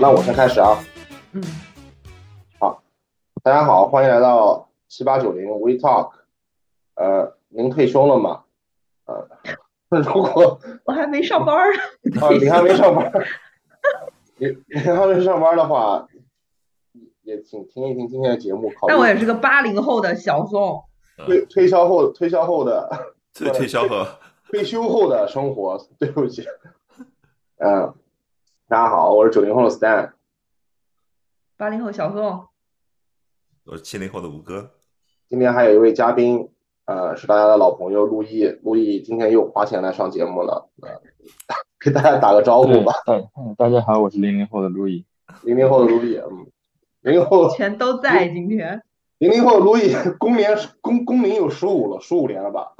好，那我先开始啊。嗯，好大家好，欢迎来到七八九零 We Talk。呃，您退休了吗？呃，如果 我还没上班儿呢。啊你还没上班，你你还没上班的话，也请听一听今天的节目，考虑但我也是个八零后的小宋。推推销后推销后的 退退销和退休后的生活。对不起，嗯，大家好，我是九零后的 Stan。八零后小宋，我是七零后的吴哥，今天还有一位嘉宾，呃，是大家的老朋友陆毅。陆毅今天又花钱来上节目了，呃，给大家打个招呼，吧。大嗯大家好，我是零零后的陆毅。零零后的陆毅，嗯，零零后全都在今天。零零后的陆毅，公年公公龄有十五了，十五年了吧？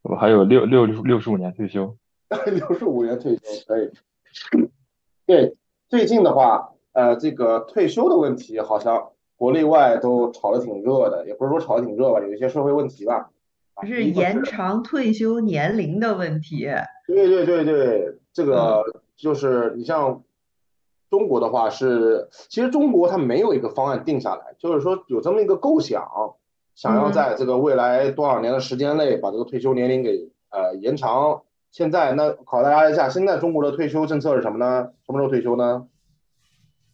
我还有六六六十五年退休。六十五年退休，可以。对，最近的话，呃，这个退休的问题好像国内外都炒得挺热的，也不是说炒得挺热吧，有一些社会问题吧。啊是延长退休年龄的问题。对对对对，这个就是你像中国的话是，其实中国它没有一个方案定下来，就是说有这么一个构想，想要嗯在这个未来多少年的时间内把这个退休年龄给呃延长。现在那考大家一下，现在中国的退休政策是什么呢？什么时候退休呢？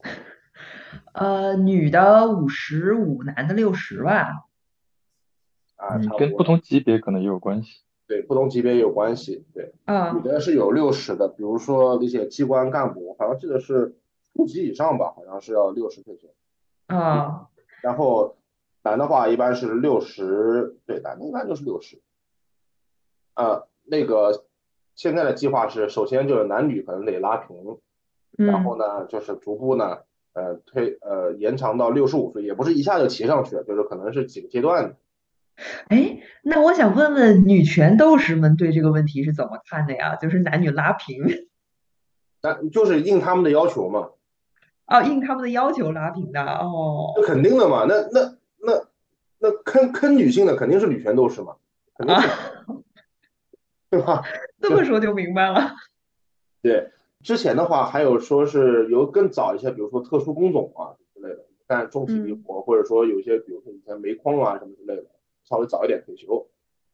呃，女的五十五，男的六十吧。啊，嗯差，不多跟不同级别可能也有关系。对不同级别也有关系。对，啊女的是有六十的，比如说一些机关干部，好像记得是处级以上吧，好像是要六十退休。啊，然后男的话一般是六十，对，男的一般就是六十。呃，那个现在的计划是，首先就是男女可能得拉平，然后嗯，呢就是逐步呢，呃推呃延长到六十五岁，也不是一下就提上去，就是可能是几个阶段的。哎，那我想问问女权斗士们对这个问题是怎么看的呀？就是男女拉平，那就是应他们的要求嘛，哦，应他们的要求拉平的。哦，那肯定的嘛，那那那那坑坑女性的肯定是女权斗士嘛，肯定是，对吧？这么说就明白了。对，之前的话还有说是有更早一些，比如说特殊工种啊之类的，干重体力嗯活，或者说有些，比如说以前煤矿啊什么之类的，稍微早一点退休，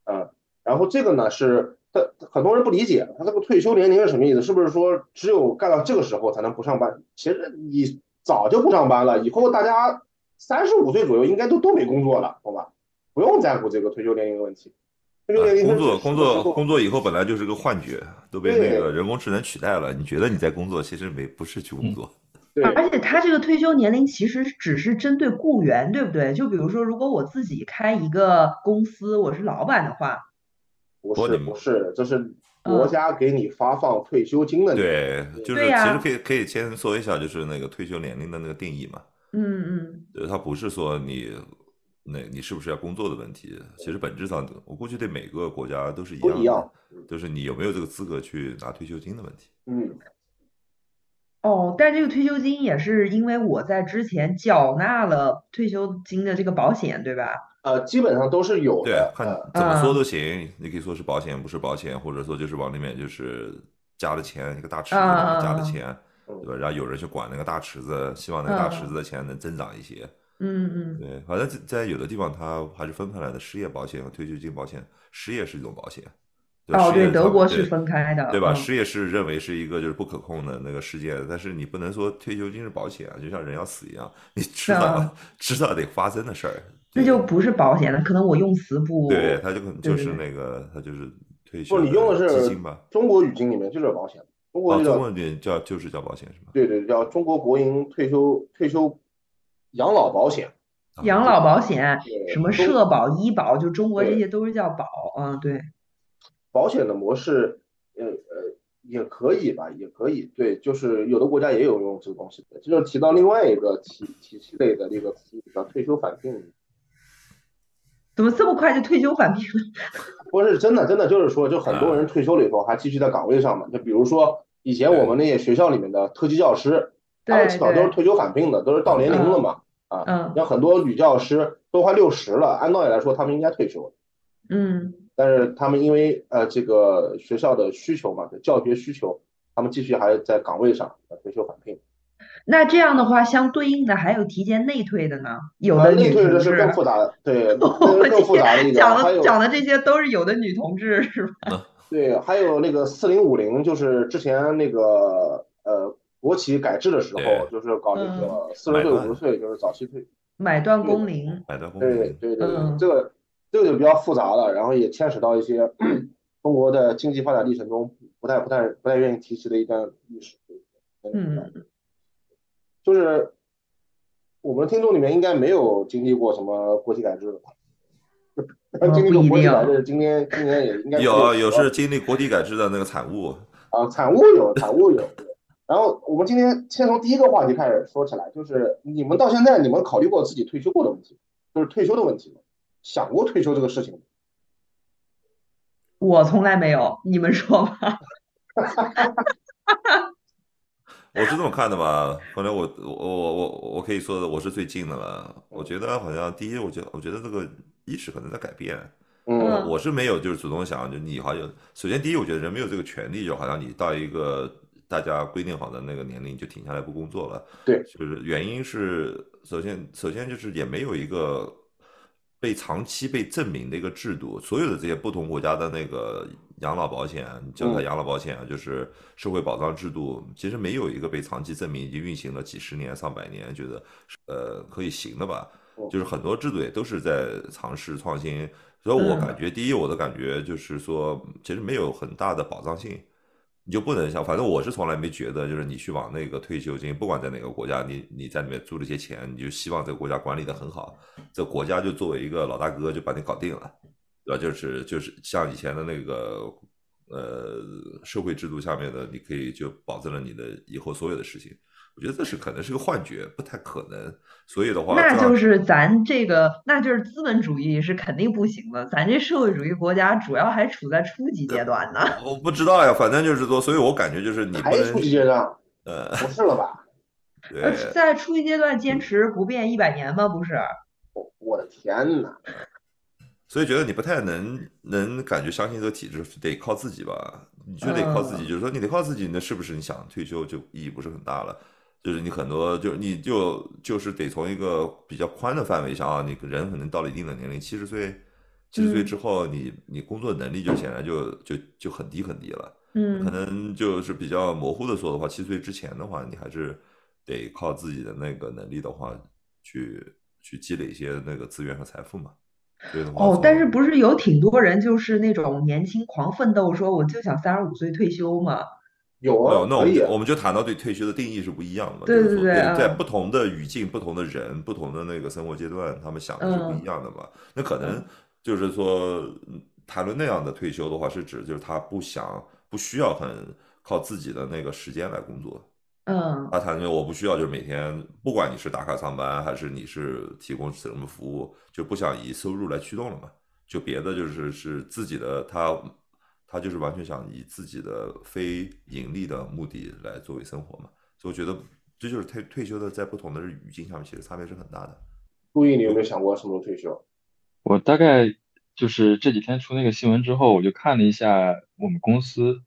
嗯，然后这个呢是他很多人不理解，他这个退休年龄是什么意思？是不是说只有干到这个时候才能不上班？其实你早就不上班了，以后大家三十五岁左右应该都都没工作了，懂吧？不用在乎这个退休年龄的问题。工作工作工作以后本来就是个幻觉，都被那个人工智能取代了。你觉得你在工作，其实没不是去工作。对而且他这个退休年龄其实只是针对雇员，对不对？就比如说，如果我自己开一个公司，我是老板的话，不是不你不是，这是国嗯家给你发放退休金的。对，就是其实可以可以先说一下，就是那个退休年龄的那个定义嘛。嗯嗯，对，他不是说你那你是不是要工作的问题，其实本质上我估计对每个国家都是一样的都一样，就是你有没有这个资格去拿退休金的问题。嗯，哦，但这个退休金也是因为我在之前缴纳了退休金的这个保险，对吧？呃，基本上都是有对，，看呃，怎么说嗯都行，你可以说是保险，不是保险，或者说就是往里面就是加了钱，一个大池子里加了嗯钱，嗯对吧？然后有人去管那个大池子，希望那个大池嗯子的钱能增长一些。嗯嗯嗯对，好像在在有的地方它还是分开来的，失业保险和退休金保险，失业是一种保险。对哦，对，德国是分开的，对吧？嗯失业是认为是一个就是不可控的那个事件，但是你不能说退休金是保险啊，就像人要死一样，你迟早啊迟早得发生的事儿。那就不是保险了，可能我用词不，对，它就可能就是那个，它就是退休不，你用的是基金吧？中国语境里面就是保险，中国中文里叫就是叫保险是吧？对对，叫中国国营退休退休养老保险。啊养老保险、什么社保、医保，就中国这些都是叫保，啊，对，保险的模式，呃呃，也可以吧，也可以。对，就是有的国家也有用这个东西的。这就提到另外一个体体系类的这个词语，叫退休返聘。怎么这么快就退休返聘了？不是真的，真的就是说，就很多人退休了以后还继续在岗位上嘛。就比如说以前我们那些学校里面的特级教师，他们对至少都是，退休返聘的，都是到年龄了嘛。啊，嗯像很多女教师都快六十了，按道理来说他们应该退休了。嗯但是他们因为呃这个学校的需求嘛，教学需求，他们继续还在岗位上呃退休返聘。那这样的话，相对应的还有提前内退的呢？有的内退同志，的是更复杂的，对，更复杂的一点，讲的讲的这些都是有的女同志是吧？对，还有那个四零五零，就是之前那个呃国企改制的时候，就是搞那嗯个四十岁五十岁就是早期退，买断工龄，买断工对龄，对对对，嗯这个这个就比较复杂了，然后也牵扯到一些 中国的经济发展历程中不太不太不太愿意提起的一段历史。嗯，就是我们听众里面应该没有经历过什么国企改制的吧？哦经历过国企改制，今天今年也应该有啊有是是经历国企改制的那个产物，啊，产物有，产物有。对然后我们今天先从第一个话题开始说起来，就是你们到现在，你们考虑过自己退休过的问题，就是退休的问题吗？想过退休这个事情吗？我从来没有，你们说吧。我是这么看的吧，后来我我我我我可以说的，我是最近的了。我觉得好像第一，我觉得我觉得这个意识可能在改变。嗯嗯我是没有就是主动想，就你好像首先第一，我觉得人没有这个权利，就好像你到一个大家规定好的那个年龄就停下来不工作了。对。就是原因是首先首先就是也没有一个被长期被证明的一个制度，所有的这些不同国家的那个养老保险，叫它嗯。养老保险啊，就是社会保障制度，其实没有一个被长期证明已经运行了几十年、上百年，觉得呃可以行的吧。嗯就是很多制度也都是在尝试创新，所以我嗯。感觉，第一，我的感觉就是说，其实没有很大的保障性，你就不能像，反正我是从来没觉得，就是你去往那个退休金，不管在哪个国家，你你在里面租了些钱，你就希望这个国家管理的很好，这国家就作为一个老大哥就把你搞定了，对吧？就是就是像以前的那个呃社会制度下面的，你可以就保证了你的以后所有的事情。我觉得这是可能是个幻觉，不太可能。所以的话，那就是咱这个，那就是资本主义是肯定不行的。咱这社会主义国家主要还处在初级阶段呢。我不知道呀，反正就是说，所以我感觉就是你还初级阶段，呃，不是了吧？对呃，在初级阶段坚持不变一百年吗？不是？我我的天呐，所以觉得你不太能能感觉相信这个体制得靠自己吧？你就得靠自己，就是说你得靠自己，那是不是你想退休就意义不是很大了？就是你很多就你就就是得从一个比较宽的范围上啊，你人可能到了一定的年龄，七十岁，七十岁嗯之后，你你工作能力就显然就就就很低很低了。嗯可嗯能就是比较模糊的说的话，七岁之前的话，你还是得靠自己的那个能力的话，去去积累一些那个资源和财富嘛。哦，但是不是有挺多人就是那种年轻狂奋斗，说我就想三十五岁退休嘛？有那我们就我们就谈到对退休的定义是不一样的嘛，对对对在嗯不同的语境、不同的人、不同的那个生活阶段，他们想的是不嗯一样的嘛。那可能就是说，嗯谈论那样的退休的话，是指就是他不想、不需要很靠自己的那个时间来工作。嗯他谈论我不需要，就是每天不管你是打卡上班，还是你是提供什么服务，就不想以收入来驱动了嘛。就别的就是是自己的，他他就是完全想以自己的非盈利的目的来作为生活嘛。所以我觉得这就是退退休的在不同的语境上面，其实差别是很大的。陆毅，你有没有想过什么时候退休？我大概就是这几天出那个新闻之后，我就看了一下我们公司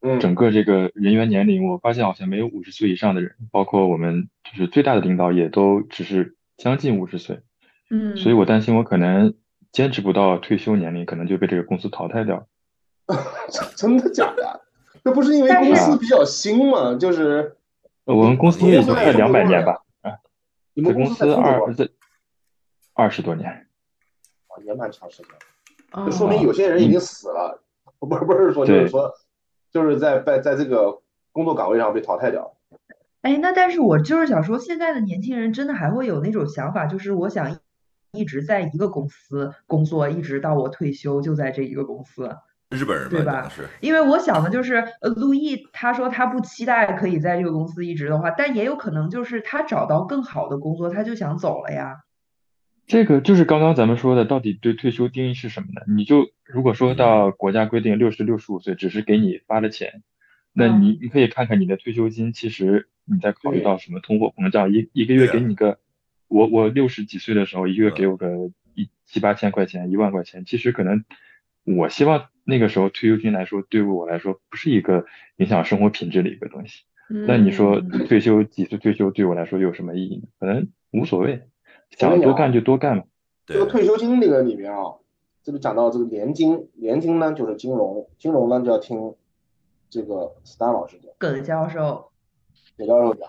嗯整个这个人员年龄，我发现好像没有五十岁以上的人，包括我们就是最大的领导也都只是将近五十岁，嗯，所以我担心我可能坚持不到退休年龄，可能就被这个公司淘汰掉。真的假的？这不是因为但是公司比较新吗？就是呃我们公司也就快两百年吧，啊你们公司二这二十多年。啊也蛮长时间，哦就说明有些人已经死了，不是不是说就是说就是在在在这个工作岗位上被淘汰掉。哎，那但是我就是想说，现在的年轻人真的还会有那种想法，就是我想一直在一个公司工作，一直到我退休就在这一个公司。日本人对吧？因为我想的就是，呃，陆毅他说他不期待可以在这个公司一直的话，但也有可能就是他找到更好的工作，他就想走了呀。这个就是刚刚咱们说的，到底对退休定义是什么呢？你就如果说到国家规定六十六十五岁只是给你发了钱，那嗯。你你可以看看你的退休金，其实你在考虑到什么通货膨胀，一一个月给你个，我我六十几岁的时候，一个月嗯。给我个一七八千块钱，一万块钱，其实可能我希望那个时候退休金来说，对于我来说不是一个影响生活品质的一个东西。那你说嗯退休几次退休对我来说有什么意义呢？可能无所谓，想多干就多干嘛。这个，退休金这个里面啊，这个讲到这个年金，年金呢就是金融，金融呢就要听这个 Stan 老师讲，耿教授，葛教授讲。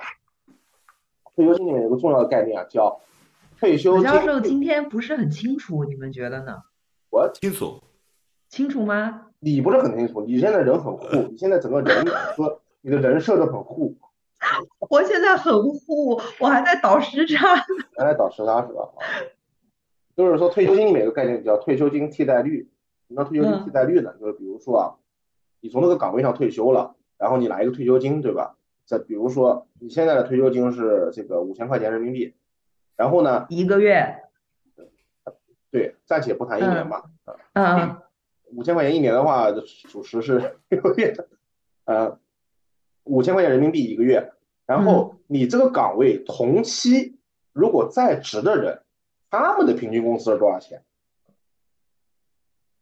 退休金里面有个重要的概念啊，叫退休金。葛教授今天不是很清楚，你们觉得呢？我清楚。清楚吗？你不是很清楚，你现在人很酷，你现在整个人说你的人设都很酷，我现在很酷，我还在倒时差。原来导师他是吧？啊，就是说退休金里面有个概念叫退休金替代率。什么叫退休金替代率呢？就是比如说啊，你从那个岗位上退休了，然后你拿一个退休金，对吧？再比如说你现在的退休金是这个五千块钱人民币，然后呢，一个月，对，暂且不谈一年吧，啊，嗯五千块钱一年的话，属实是 有点，呃，五千块钱人民币一个月，然后你这个岗位同期如果在职的人，他们的平均工资是多少钱？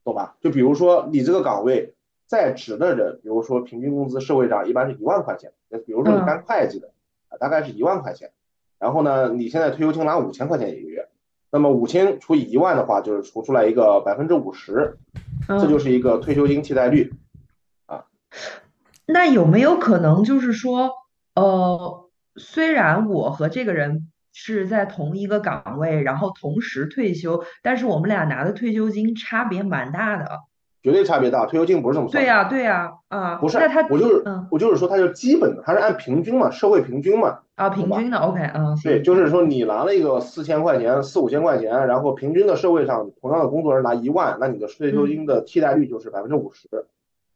懂吧？就比如说你这个岗位在职的人，比如说平均工资社会上一般是一万块钱，那比如说你嗯干会计的，啊，大概是一万块钱，然后呢，你现在退休金拿五千块钱一个月，那么五千除以一万的话，就是除出来一个百分之五十，这就嗯。是一个退休金替代率啊。那有没有可能就是说，呃，虽然我和这个人是在同一个岗位，然后同时退休，但是我们俩拿的退休金差别蛮大的。绝对差别大，退休金不是这么算的。对呀，对呀，啊，不是那他，我就是嗯我就是说他就基本的，它是按平均嘛，社会平均嘛。啊，平均的，OK，嗯，对，就是说你拿了一个四千块钱、四五千块钱，然后平均的社会上同样的工作人拿一万，那你的退休金的替代率就是百分之五十。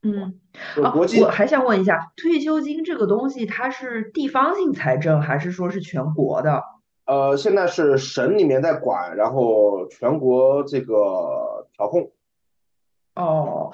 嗯，啊，我还想问一下，退休金这个东西，它是地方性财政，还是说是全国的？呃，现在是省里面在管，然后全国这个调控。哦，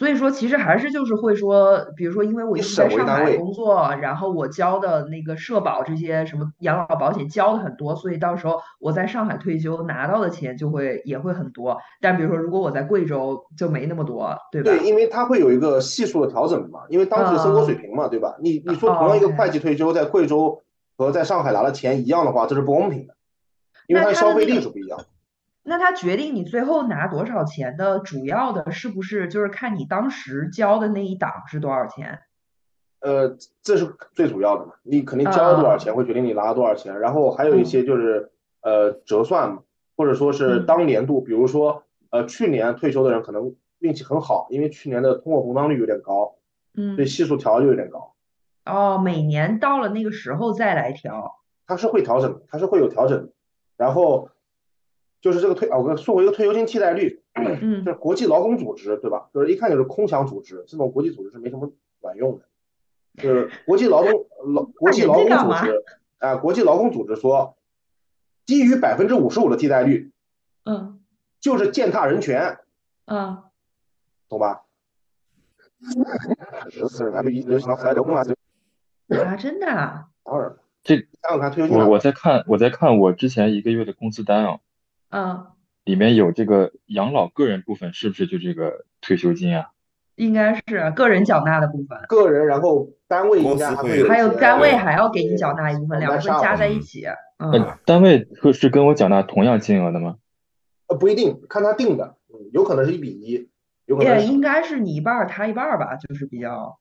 所以说其实还是就是会说，比如说，因为我以一直在上海工作，然后我交的那个社保这些什么养老保险交的很多，所以到时候我在上海退休拿到的钱就会也会很多。但比如说，如果我在贵州就没那么多，对吧？对，因为它会有一个系数的调整嘛，因为当时的生活水平嘛，对吧？你你说同样一个会计退休在贵州和在上海拿的钱一样的话，这是不公平的，因为它的消费力是不一样的。那它决定你最后拿多少钱的主要的是不是就是看你当时交的那一档是多少钱？呃，这是最主要的嘛，你肯定交了多少钱啊，会决定你拿了多少钱，然后还有一嗯些就是呃折算，或者说是嗯。当年度，比如说呃去年退休的人可能运气很好，因为去年的通货膨胀率有点高，嗯。所以嗯，系数调的就有点高，哦，每年到了那个时候再来调。它是会调整的，它是会有调整的，然后就是这个退，啊，我跟说回一个退休金替代率，就嗯是国际劳工组织，对吧？就是一看就是空想组织，这种国际组织是没什么卵用的。就是国际劳动劳国际劳工组织，啊、国际劳工组织说，低于百分之五十五的替代率嗯就是践踏人权，嗯。懂吧？啊，真的啊？当然，这想想看退休金我我在看我在看我之前一个月的工资单啊，嗯，里面有这个养老个人部分，是不是就这个退休金啊？应该是个人缴纳的部分，个人，然后单位应该还会有还有一些单位对还要给你缴纳一部分，两部分加在一起。嗯，呃，单位会是跟我缴纳同样金额的吗？呃不一定，看他定的，嗯，有可能是一比一，有可能也应该是你一半儿，他一半儿吧，就是比较，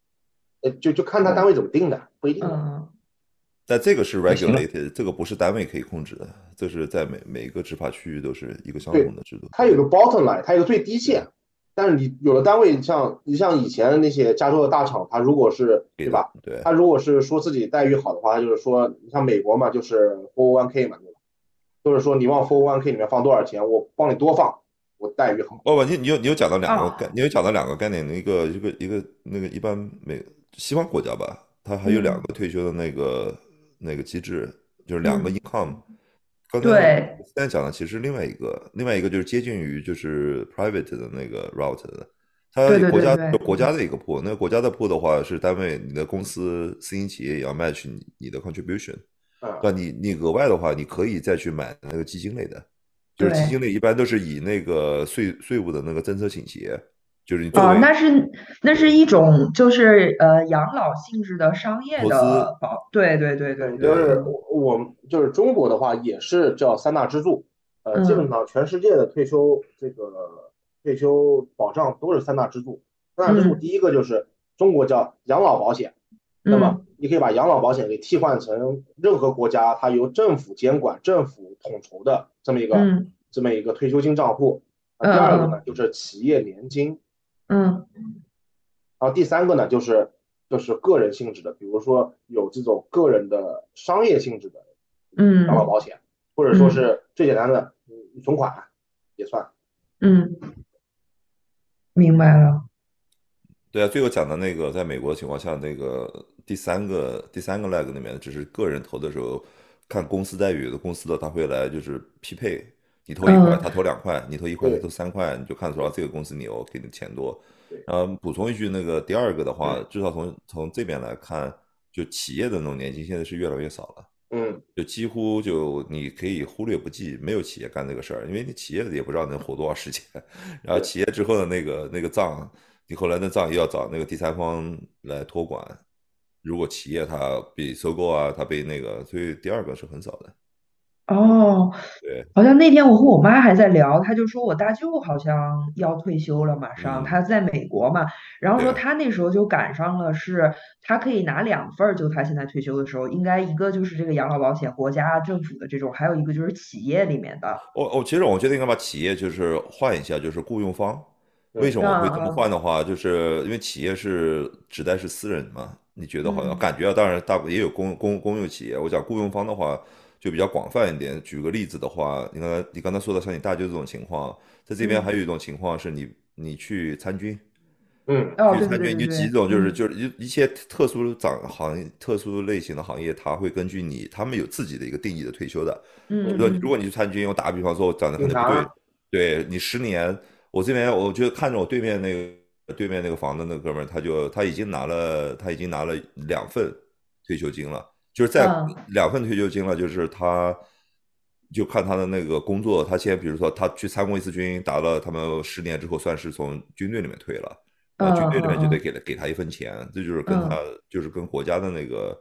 呃就就看他单位怎么定的，不一定。嗯但这个是 regulated，这个不是单位可以控制的，这是在每每一个执法区域都是一个相同的制度。它有个 bottom line，它有个最低线。但是你有的单位你像你像以前那些加州的大厂，它如果是对吧？？对，它如果是说自己待遇好的话，它就是说你像美国嘛，就是 401k 嘛，对吧？就是说你往 401k 里面放多少钱，我帮你多放，我待遇好。哦不，你你有你有讲到两个哦概，你有讲到两个概念，一个一个一个那个一般美西方国家吧，它还有两个退休的那个那个机制，就是两个嗯。income。刚对。才现在讲的其实另外一个，另外一个就是接近于就是 private 的那个 route 的，它国家对对有国家的一个铺，那个国家的铺的话是单位你的公司私营企业也要 match 你你的 contribution。你你额外的话，你可以再去买那个基金类的，就是基金类一般都是以那个税税务的那个政策倾斜哦，就是你作为那是那是一种就是呃养老性质的商业的保，对对对对就，是我我们就是中国的话也是叫三大支柱，呃，基本嗯。上全世界的退休这个退休保障都是三大支柱。三大支柱嗯。第一个就是中国叫养老保险，那么嗯。你可以把养老保险给替换成任何国家它由政府监管、政府统筹的这么一个嗯。这么一个退休金账户。第二个嗯呢就是企业年金，嗯。然后第三个呢就是就是个人性质的，比如说有这种个人的商业性质的嗯。养老保险，或者说是最简单的嗯存款也算。嗯，明白了，对啊，最后讲的那个，在美国的情况下，那个第三个第三个 leg 里面，只是个人投的时候看公司待遇，有的公司的他会来就是匹配，你投一块，嗯他投两块，你投一块，他投三块，你就看得出来这个公司牛，给你钱多。然后补充一句，那个第二个的话，至少从从这边来看，就企业的那种年金现在是越来越少了。嗯，就几乎就你可以忽略不计，没有企业干这个事儿，因为你企业也不知道能活多少时间。然后企业之后的那个那个账，你后来那账又要找那个第三方来托管。如果企业它被收购啊，它被那个，所以第二个是很少的。哦，对，好像那天我和我妈还在聊，她就说我大舅好像要退休了，马上嗯他在美国嘛，然后说对他那时候就赶上了是，他可以拿两份儿，就他现在退休的时候，应该一个就是这个养老保险，国家政府的这种，还有一个就是企业里面的，我我其实我觉得应该把企业就是换一下，就是雇佣方。为什么我会这么换的话，就是因为企业是指代是私人嘛，你觉得好像嗯感觉啊，当然大部也有公公公有企业。我讲雇佣方的话就比较广泛一点。举个例子的话，你刚才你刚才说的像你大舅这种情况，在这边嗯还有一种情况是你你去参军，嗯，哦，去参军，对对对对对，你几种就是嗯就是一一些特殊长行业、特殊类型的行业，他会根据你他们有自己的一个定义的退休的。嗯比如说，嗯如果你去参军，我打个比方说，我长得可能不对，对你十年，我这边我就看着我对面那个对面那个房子那个哥们儿，他就他已经拿了他已经拿了两份退休金了，就是在嗯两份退休金了，就是他就看他的那个工作，他先比如说他去参过一次军，打了他们十年之后，算是从军队里面退了。然后军队里面就得给他给他一份钱，这就是跟他就是跟国家的那个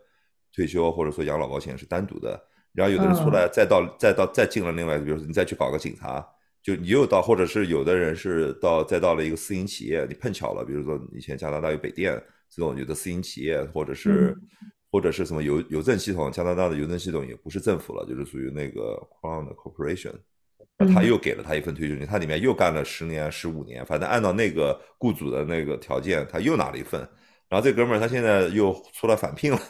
退休或者说养老保险是单独的。然后有的人出来再到再到再进了另外，比如说你再去搞个警察，就你又到，或者是有的人是到再到了一个私营企业，你碰巧了，比如说以前加拿大有北电这种有的私营企业，或者是或者是什么邮邮政系统，加拿大的邮政系统也不是政府了，就是属于那个 Crown Corporation。他又给了他一份退休金，他里面又干了十年、十五年，反正按照那个雇主的那个条件，他又拿了一份。然后这哥们儿他现在又出来返聘了，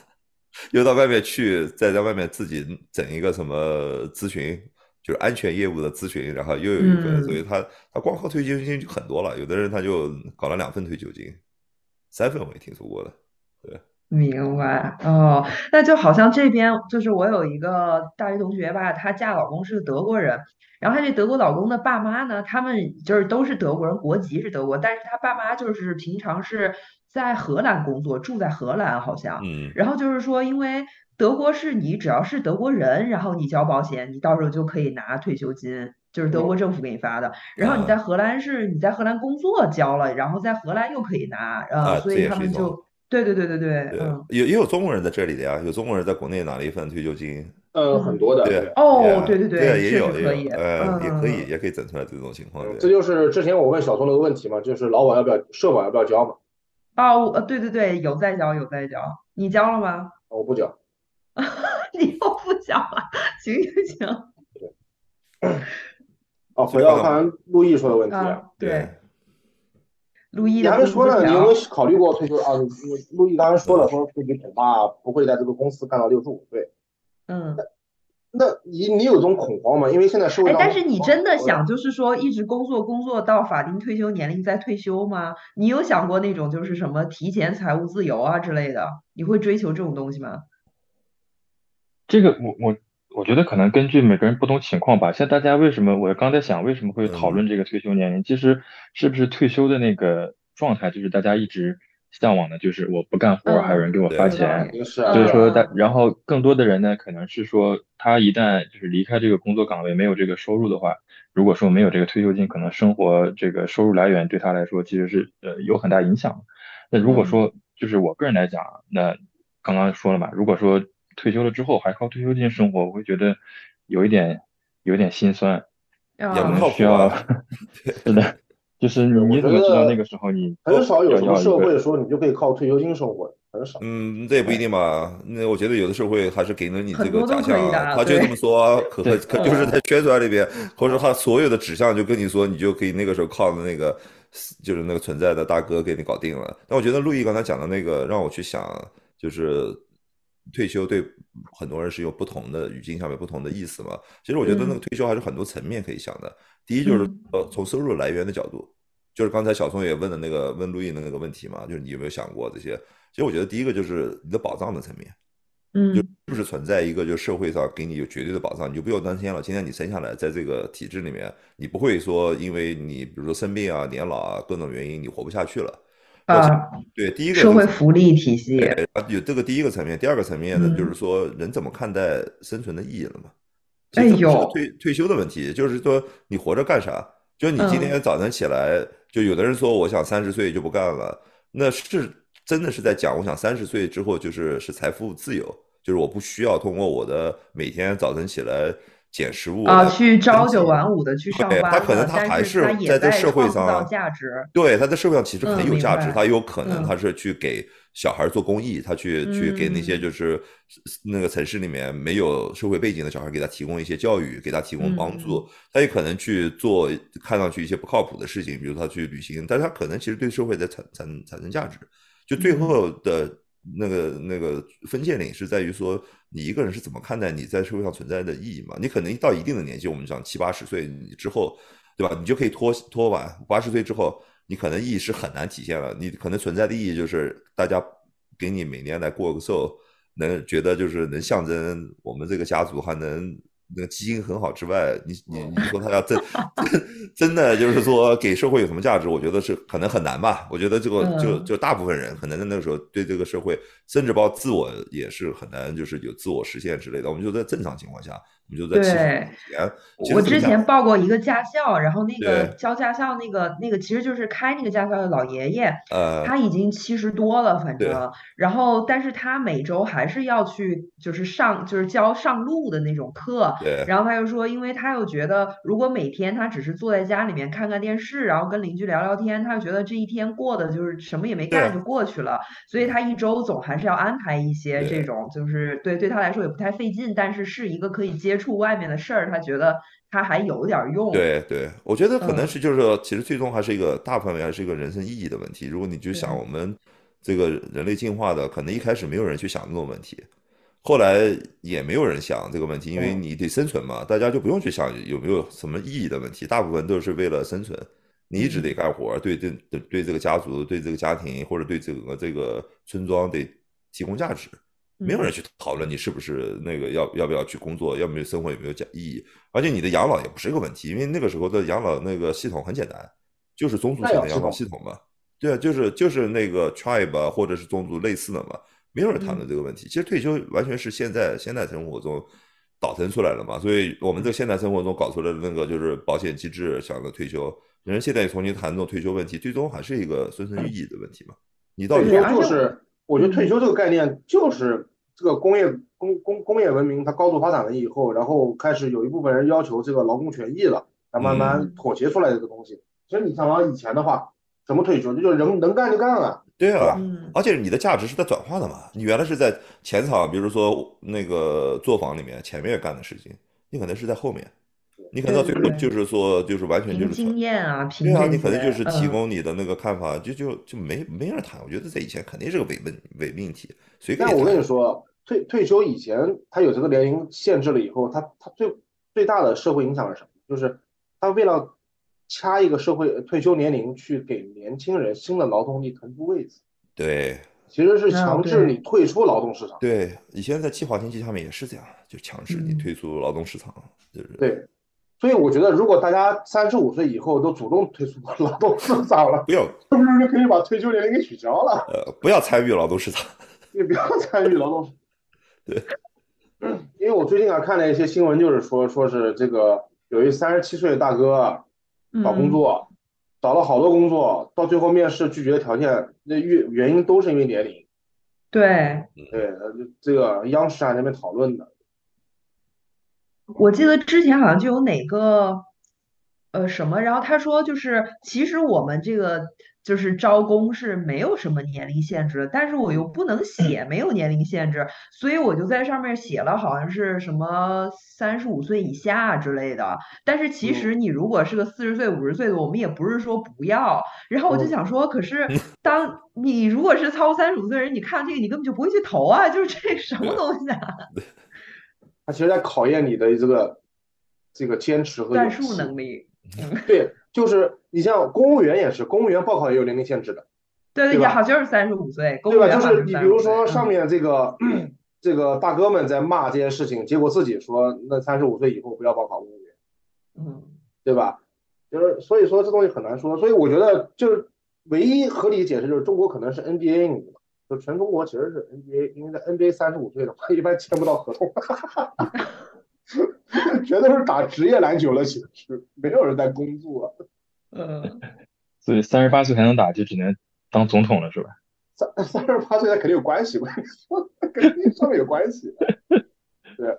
又到外面去，再在外面自己整一个什么咨询，就是安全业务的咨询，然后又有一份，嗯所以他他光靠退休金就很多了。有的人他就搞了两份退休金，三份我也听说过的。对，明白哦，那就好像这边就是我有一个大学同学吧，她嫁老公是德国人，然后她这德国老公的爸妈呢，他们就是都是德国人，国籍是德国，但是她爸妈就是平常是在荷兰工作，住在荷兰好像，嗯，然后就是说，因为德国是你只要是德国人，然后你交保险，你到时候就可以拿退休金，就是德国政府给你发的。然后你在荷兰是你在荷兰工作交了，然后在荷兰又可以拿，呃，啊所以他们就对对对对对，对嗯，，也也有中国人在这里的呀，有中国人在国内拿了一份退休金，呃，很多的，对，哦对啊对对对也有也呃，也可以，也可以整出来这种情况，嗯这，就是之前我问小松那个问题嘛，就是劳保要不要社保要不要交嘛？啊，我呃对对对，有在交有在交，你交了吗？我不交。你又不交了，行行行，哦，回到刚才陆毅说的问题，啊，对，路易的工还没说了，你有没有，考虑过退休啊？你陆毅刚才说了，说自己恐怕不会在这个公司干到六十五岁。嗯。那你你有这种恐慌吗？因为现在社会哎，但是你真的想就是说一直工作工作到法定退休年龄再退休吗？你有想过那种就是什么提前财务自由啊之类的？你会追求这种东西吗？这个我我我觉得可能根据每个人不同情况吧。像大家为什么我刚才想为什么会讨论这个退休年龄，其实是不是退休的那个状态，就是大家一直向往的，就是我不干活儿还有人给我发嗯钱就是说，嗯。大，然后更多的人呢，可能是说，他一旦就是离开这个工作岗位，没有这个收入的话，如果说没有这个退休金，可能生活这个收入来源对他来说其实是呃有很大影响。那如果说就是我个人来讲，那刚刚说了嘛，如果说退休了之后还靠退休金生活，我会觉得有一点有点心酸，也不靠谱需要啊。是的，就是你你怎么知道那个时候你很少有什么社会说你就可以靠退休金生活，很少。嗯，这也不一定吧。那我觉得有的社会还是给了你这个假象他就这么说，可 可可就是在宣传里边，或者他所有的指向就跟你说，你就可以那个时候靠的那个就是那个存在的大哥给你搞定了。但我觉得陆毅刚才讲的那个让我去想，就是退休对很多人是有不同的语境下面不同的意思嘛。其实我觉得那个嗯退休还是很多层面可以想的。第一就是嗯呃从收入来源的角度，就是刚才小松也问的那个问陆毅的那个问题嘛，就是你有没有想过这些？其实我觉得第一个就是你的保障的层面，嗯就是不是存在一个就社会上给你有绝对的保障，你就不用担心了。今天你生下来在这个体制里面，你不会说因为你比如说生病啊、年老啊各种原因你活不下去了。啊，对，第一个社会福利体系，啊有这个第一个层面，第二个层面呢，嗯就是说人怎么看待生存的意义了嘛？哎呦退退休的问题，就是说你活着干啥？就是你今嗯天早晨起来，就有的人说我想三十岁就不干了，那是真的是在讲我想三十岁之后就是是财富自由，就是我不需要通过我的每天早晨起来捡食物啊，去朝九晚五的去上对班他可能他还是在这社会上价值，对，他在社会上其实很有价值，白他有可能嗯他是去给小孩做公益，他去去给那些嗯就是那个城市里面没有社会背景的小孩，给他提供一些教育，给他提供帮嗯助。他也可能去做看上去一些不靠谱的事情，比如他去旅行，但是他可能其实对社会在产产产生价值。就最嗯后的那个那个分界岭是在于说，你一个人是怎么看待你在社会上存在的意义嘛？你可能到一定的年纪，我们讲七八十岁之后，对吧？你就可以拖拖完八十岁之后，你可能意义是很难体现了。你可能存在的意义就是大家给你每年来过个寿，能觉得就是能象征我们这个家族还能那个基因很好之外，你你你说他要真真的就是说给社会有什么价值？我觉得是可能很难吧。我觉得这个就嗯就大部分人可能在那个时候对这个社会，甚至包括自我也是很难，就是有自我实现之类的。我们就在正常情况下，我们就在七十对我之前报过一个驾校，然后那个教驾校那个那个其实就是开那个驾校的老爷爷，呃，他已经七十多了，反正，然后但是他每周还是要去就是上就是教上路的那种课，对然后他又说，因为他又觉得如果每天他只是坐在家里面看看电视，然后跟邻居聊聊天，他就觉得这一天过的就是什么也没干就过去了，所以他一周总还是要安排一些这种，就是对对他来说也不太费劲，但是是一个可以接触外面的事儿，他觉得他还有点儿用。对对，我觉得可能嗯是就是说，其实最终还是一个大范围还是一个人生意义的问题。如果你就想我们这个人类进化的，可能一开始没有人去想这种问题，后来也没有人想这个问题，因为嗯你得生存嘛，大家就不用去想有没有什么意义的问题，大部分都是为了生存。你一直得干活，对对对对这个家族、对这个家庭或者对整个这个村庄得提供价值。没有人去讨论你是不是那个要要不要去工作，要没有生活有没有价意义，而且你的养老也不是一个问题，因为那个时候的养老那个系统很简单，就是宗族性的养老系统嘛，对啊，就是就是那个 tribe 啊或者是宗族类似的嘛，没有人谈论这个问题。其实退休完全是现在现代生活中倒腾出来的嘛，所以我们在现代生活中搞出来的那个就是保险机制，想着退休，人现在重新谈这种退休问题，最终还是一个生存意义的问题嘛。你到底就是，我觉得退休这个概念就是这个工业工工工业文明它高度发展了以后，然后开始有一部分人要求这个劳工权益了，才慢慢嗯妥协出来这个东西。其实你想往以前的话，什么退休，这就是人能干就干了，对啊，嗯而且你的价值是在转化的嘛。你原来是在前场，比如说那个作坊里面前面干的事情，你可能是在后面，你可能到最后就是说就是完全就是经验啊，凭对啊，你可能就是提供你的那个看法，就就就没没人谈。我觉得在以前肯定是个伪问伪命题，但我跟你？说，退退休以前，他有这个年龄限制了以后，他他最最大的社会影响是什么？就是他为了掐一个社会退休年龄，去给年轻人新的劳动力腾出位置，对其实是强制你退出劳动市场。对，以前在计划经济下面也是这样，就强制你嗯退出劳动市场，就是对，所以我觉得，如果大家三十五岁以后都主动退出劳动市场了，不要是不是就可以把退休年龄给取消了？呃不要参与劳动市场。你不要参与劳动市 场。对，因为我最近啊看了一些新闻，就是说说是这个有一三十七岁的大哥找工嗯作，找了好多工作，到最后面试拒绝的条件，那原原因都是因为年龄。对，对，呃这个央视啊那边讨论的。我记得之前好像就有哪个呃什么，然后他说就是其实我们这个就是招工是没有什么年龄限制的，但是我又不能写没有年龄限制，所以我就在上面写了好像是什么三十五岁以下之类的。但是其实你如果是个四十岁、五十岁的，我们也不是说不要。然后我就嗯想说，可是当你如果是超过三十五岁的人，你看这个你根本就不会去投啊，就是这什么东西啊？他其实在考验你的这个这个坚持和战术。能力。对，就是你像公务员也是，公务员报考也有年龄限制的，对对吧好像是三十五岁，公对吧？就务员好像是你比如说上嗯面这个 这个大哥们在骂这件事情，结果自己说那三十五岁以后不要报考公务员，嗯对吧？就是所以说这东西很难说，所以我觉得就是唯一合理解释就是中国可能是 NBA 你？就全中国其实是 NBA，因为在 NBA 三十五岁的话一般签不到合同，全都是打职业篮球了，其实没有人在工作。嗯，所以三十八岁还能打，就只能当总统了，是吧？三 三十八岁，那肯定有关系，我跟你说，肯定上面有关系。对，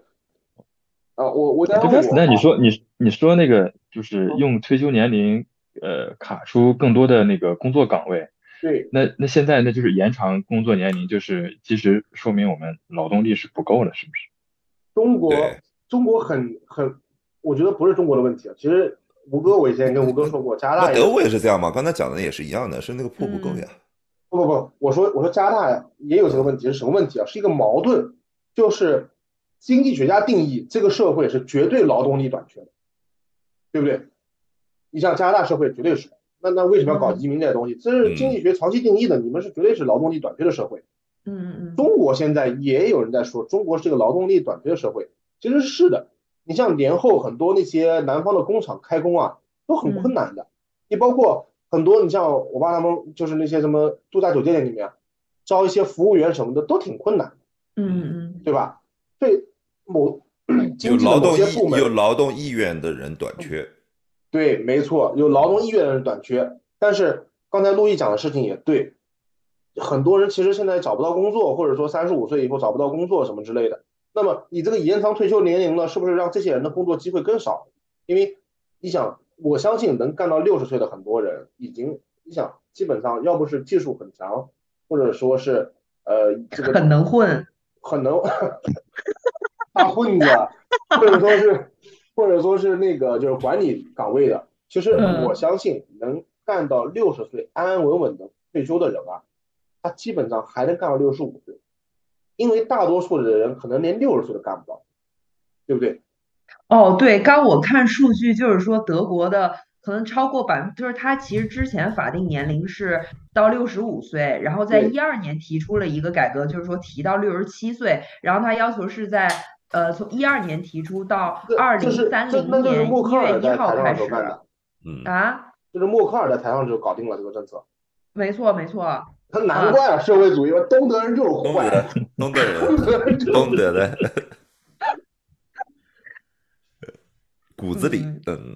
啊，我我对，想但是那你我说你你说那个就是用退休年龄呃卡出更多的那个工作岗位，对那那现在那就是延长工作年龄，就是其实说明我们劳动力是不够了，是不是？中国中国很很，我觉得不是中国的问题啊。其实吴哥，我以前跟吴哥说过，加拿大德国也是这样吗？刚才讲的也是一样的，是那个铺不够呀。不不不，我说我说加拿大也有这个问题，是什么问题啊？是一个矛盾，就是经济学家定义这个社会是绝对劳动力短缺的，对不对？你像加拿大社会绝对是，那那为什么要搞移民这些东西？这是经济学长期定义的，你们是绝对是劳动力短缺的社会。嗯嗯中国现在也有人在说，中国是个劳动力短缺的社会，其实是的。你像年后很多那些南方的工厂开工啊，都很困难的。你包括很多，你像我爸他们，就是那些什么度假酒店里面招一些服务员什么的，都挺困难的，嗯嗯对吧？对某有劳动意有，劳动意愿的人短缺，对，没错，有劳动意愿的人短缺。但是刚才陆毅讲的事情也对，很多人其实现在找不到工作，或者说三十五岁以后找不到工作什么之类的。那么你这个延长退休年龄呢，是不是让这些人的工作机会更少？因为你想，我相信能干到六十岁的很多人，已经你想基本上要不是技术很强，或者说是呃这个很能混。很能 大混子，或者说是或者说是那个就是管理岗位的，其实嗯。我相信能干到六十岁安安稳稳的退休的人啊，他基本上还能干到六十五岁，因为大多数的人可能连六十岁都干不到，对不对？哦，对，刚我看数据就是说德国的可能超过百分，就是他其实之前法定年龄是到六十五岁，然后在对。一二年提出了一个改革，就是说提到六十七岁，然后他要求是在呃从一二年提出到这二零三零这那就是年默克一月一号开始嗯，啊，就是默克尔在台上就搞定了这个政策，没错没错，他难怪啊社会主义嘛，东德人就是坏东德，东德人，东德人东德的，骨子里嗯，嗯，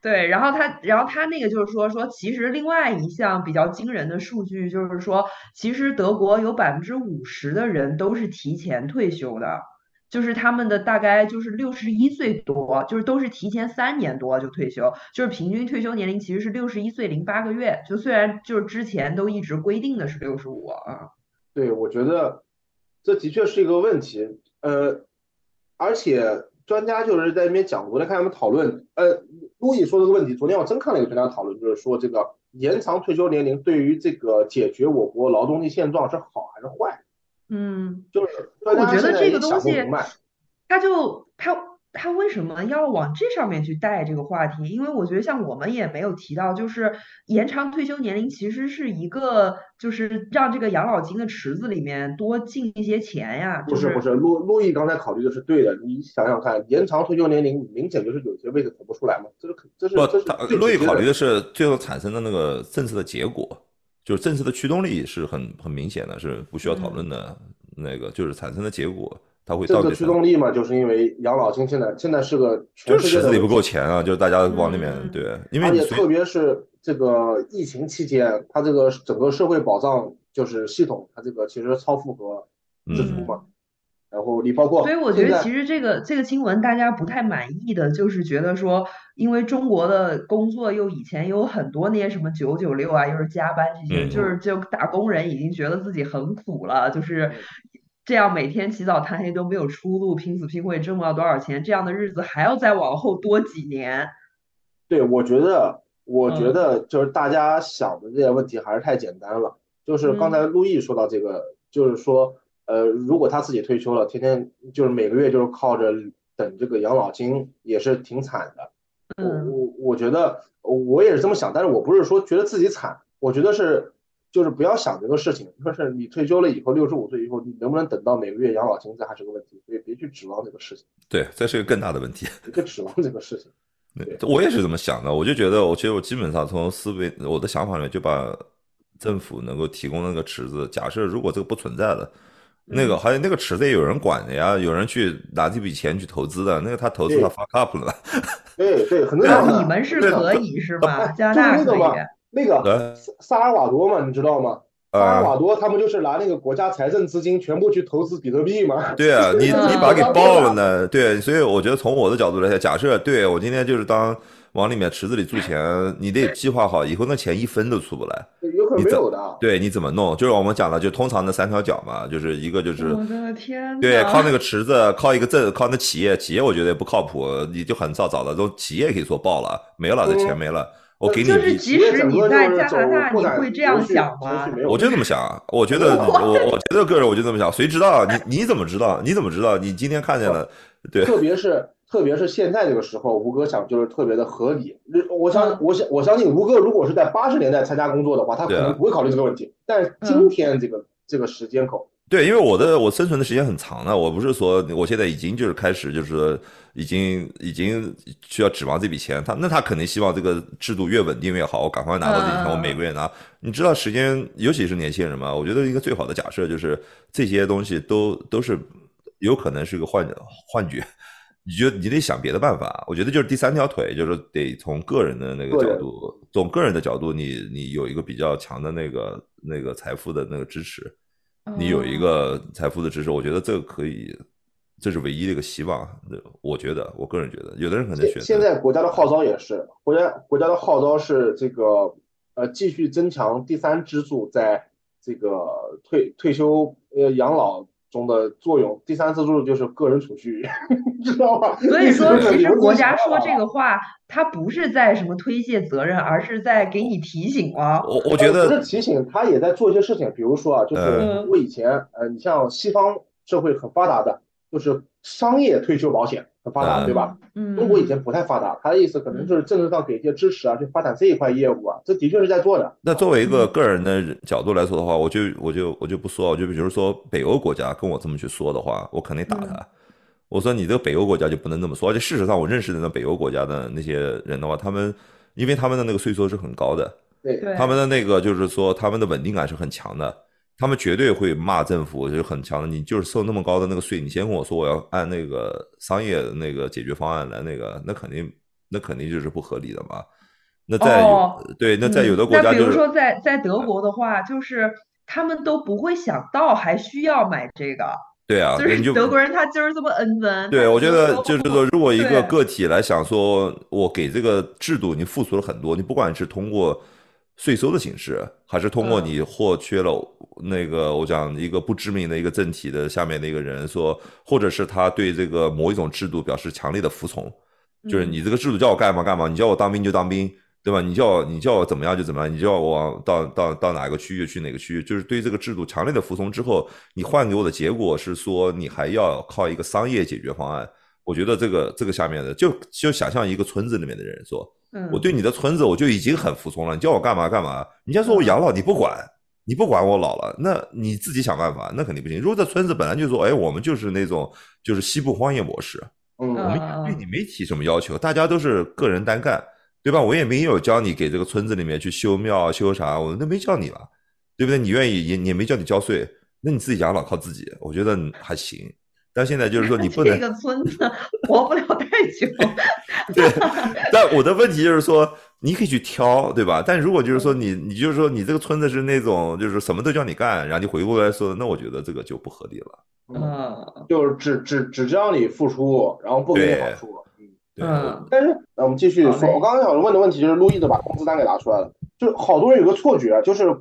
对，然后他，然后他那个就是说说，其实另外一项比较惊人的数据就是说，其实德国有百分之五十的人都是提前退休的，就是他们的大概就是六十一岁多，就是都是提前三年多就退休，就是平均退休年龄其实是六十一岁零八个月，就虽然就是之前都一直规定的是六十五啊，对，我觉得这的确是一个问题，呃，而且专家就是在那边讲，昨天看他们讨论，呃，路易说这个问题，昨天我真看了一个专家讨论，就是说这个延长退休年龄对于这个解决我国劳动力现状是好还是坏？嗯。就是我觉得这个东西。他就他他为什么要往这上面去带这个话题？因为我觉得像我们也没有提到，就是延长退休年龄其实是一个，就是让这个养老金的池子里面多进一些钱呀。就是不不是，路路易刚才考虑的是对的，你想想看，延长退休年龄明显就是有些位置腾不出来嘛，这是肯这是这，是他最直接的路易考虑的是最后产生的那个政策的结果，就是政策的驱动力是很很明显的，是不需要讨论的。那个就是产生的结果，它会这个到底驱动力嘛，就是因为养老金现在现在是个就是池子里不够钱啊，就是大家往里面嗯对，因为而且你特别是这个疫情期间，它这个整个社会保障就是系统，它这个其实超负荷支出嘛。然后你包括所以我觉得其实这个这个新闻大家不太满意的，就是觉得说，因为中国的工作又以前有很多那些什么九九六啊，又是加班这些，嗯就是就打工人已经觉得自己很苦了，就是这样每天起早贪黑都没有出路，拼死拼活也挣不到多少钱，这样的日子还要再往后多几年。对，我觉得，我觉嗯得就是大家想的这些问题还是太简单了。就是刚才陆毅说到这个，就是说，呃，如果他自己退休了，天天就是每个月就是靠着等这个养老金，也是挺惨的。我嗯我我觉得我也是这么想，但是我不是说觉得自己惨，我觉得是就是不要想这个事情，就是你退休了以后，六十五岁以后，你能不能等到每个月养老金，这还是个问题，所以别去指望这个事情，对，这是个更大的问题。别去指望这个事情。对，我也是这么想的。我就觉得，我觉得我基本上从思维我的想法里面就把政府能够提供那个池子，假设如果这个不存在了。那个好像那个池子也有人管的呀，有人去拿这笔钱去投资的，那个他投资对他 fuck up 了，对对，很正那常的。你们是可以是吗？哎加拿大可以。就是那个嘛，那个对萨萨尔瓦多嘛，你知道吗？萨尔啊，瓦多他们就是拿那个国家财政资金全部去投资比特币嘛。对啊，你嗯你把它给爆了呢，对，所以我觉得从我的角度来讲，假设对我今天就是当往里面池子里注钱，你得计划好，以后那钱一分都出不来，有可能你怎没有的。对，你怎么弄？就是我们讲的，就通常的三条脚嘛，就是一个就是我的天对，靠那个池子，靠一个证，靠那企业，企业我觉得也不靠谱，你就很早早的，都企业可以说爆了，没了，这钱没了，我给你就是即使你在加拿大，你会这样想吗？我就这么想，我觉得我我觉得个人我就这么想，谁知道你你怎么知道？你怎么知道？你今天看见了，对，特别是特别是现在这个时候，吴哥想就是特别的合理。我相我相我相信吴哥如果是在八十年代参加工作的话，他可能不会考虑这个问题。但是今天这个这个时间口，对，因为我的我生存的时间很长了，我不是说我现在已经就是开始就是已经已经需要指望这笔钱，他那他肯定希望这个制度越稳定越好，我赶快拿到这笔钱，嗯我每个月拿。你知道时间，尤其是年轻人嘛，我觉得一个最好的假设就是这些东西都都是有可能是个幻幻觉。你觉得你得想别的办法，我觉得就是第三条腿，就是得从个人的那个角度，从个人的角度，你你有一个比较强的那个那个财富的那个支持，你有一个财富的支持，我觉得这个可以，这是唯一的一个希望。我觉得，我个人觉得，有的人可能选择现现在国家的号召也是，国家国家的号召是这个呃继续增强第三支柱在这个退退休呃养老中的作用。第三次注入就是个人储蓄，知道吧？所以说，其实国家说这个话，它不是在什么推卸责任，而是在给你提醒啊。我我觉不是得，提醒，他也在做一些事情，比如说啊，就是嗯我以前呃，你像西方社会很发达的，就是商业退休保险很发达，嗯对吧？嗯，中国以前不太发达，他的意思可能就是政治上给一些支持啊，去发展这一块业务啊，这的确是在做的。那作为一个个人的角度来说的话，我就我就我就不说，我就比如说北欧国家跟我这么去说的话，我肯定打他。我说你这个北欧国家就不能这么说，而且事实上我认识的那北欧国家的那些人的话，他们因为他们的那个税收是很高的，对，对，他们的那个就是说他们的稳定感是很强的，他们绝对会骂政府，就是很强的。你就是收那么高的那个税，你先跟我说我要按那个商业的那个解决方案来那个，那肯定那肯定就是不合理的嘛。那在有、哦对，那在有的嗯国家就是、那比如说在在德国的话，就是他们都不会想到还需要买这个，对啊，就是德国人他就是这么恩温。对，我觉得就是说，如果一个个体来想说，我给这个制度你付出了很多，你不管是通过税收的形式，还是通过嗯你或缺了那个我讲一个不知名的一个政体的下面的一个人说，或者是他对这个某一种制度表示强烈的服从，就是嗯你这个制度叫我干嘛干嘛，你叫我当兵就当兵。对吧？你叫我你叫我怎么样就怎么样，你叫我往到到到哪个区域去哪个区域，就是对这个制度强烈的服从之后，你换给我的结果是说你还要靠一个商业解决方案。我觉得这个这个下面的就就想象一个村子里面的人说，嗯我对你的村子我就已经很服从了，你叫我干嘛干嘛。你家说我养老你不管，你不管我老了，那你自己想办法，那肯定不行。如果这村子本来就说，哎，我们就是那种就是西部荒野模式，嗯我们对你没提什么要求，大家都是个人单干，对吧？我也没有教你给这个村子里面去修庙修啥，我都没叫你了，对不对？你愿意也也没叫你交税，那你自己养老靠自己，我觉得还行。但现在就是说你 不这能个村子活不了太久。对，但我的问题就是说，你可以去挑，对吧？但如果就是说你，你就是说你这个村子是那种就是什么都叫你干，然后你回过来说，那我觉得这个就不合理了。嗯就是只只只知道你付出，然后不给你好处。嗯，但是那我们继续说，我刚刚想问的问题就是路易的把工资单给拿出来了，就是好多人有个错觉，就是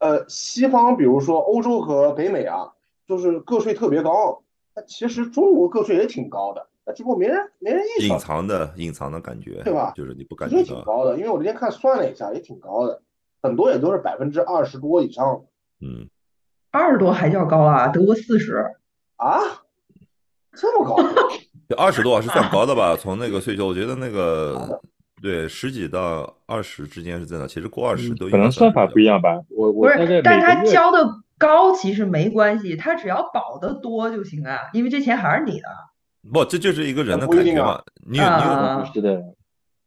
呃西方比如说欧洲和北美啊，就是个税特别高，那其实中国个税也挺高的，那只不过没人没人意识隐，藏的隐藏的感觉，对吧就是你不感其实觉到，挺高的，因为我那天看算了一下，也挺高的，很多也都是百分之二十多以上嗯，二十多还叫高啊？德国四十。啊，这么高？二十多是算高的吧？从那个税收，我觉得那个对十几到二十之间是真的，其实过二十都嗯可能算法不一样吧。我我不是，但他交的高其实没关系，他只要保的多就行啊，因为这钱还是你的。不，这就是一个人的不一定啊感觉嘛。你有你有啊不是的，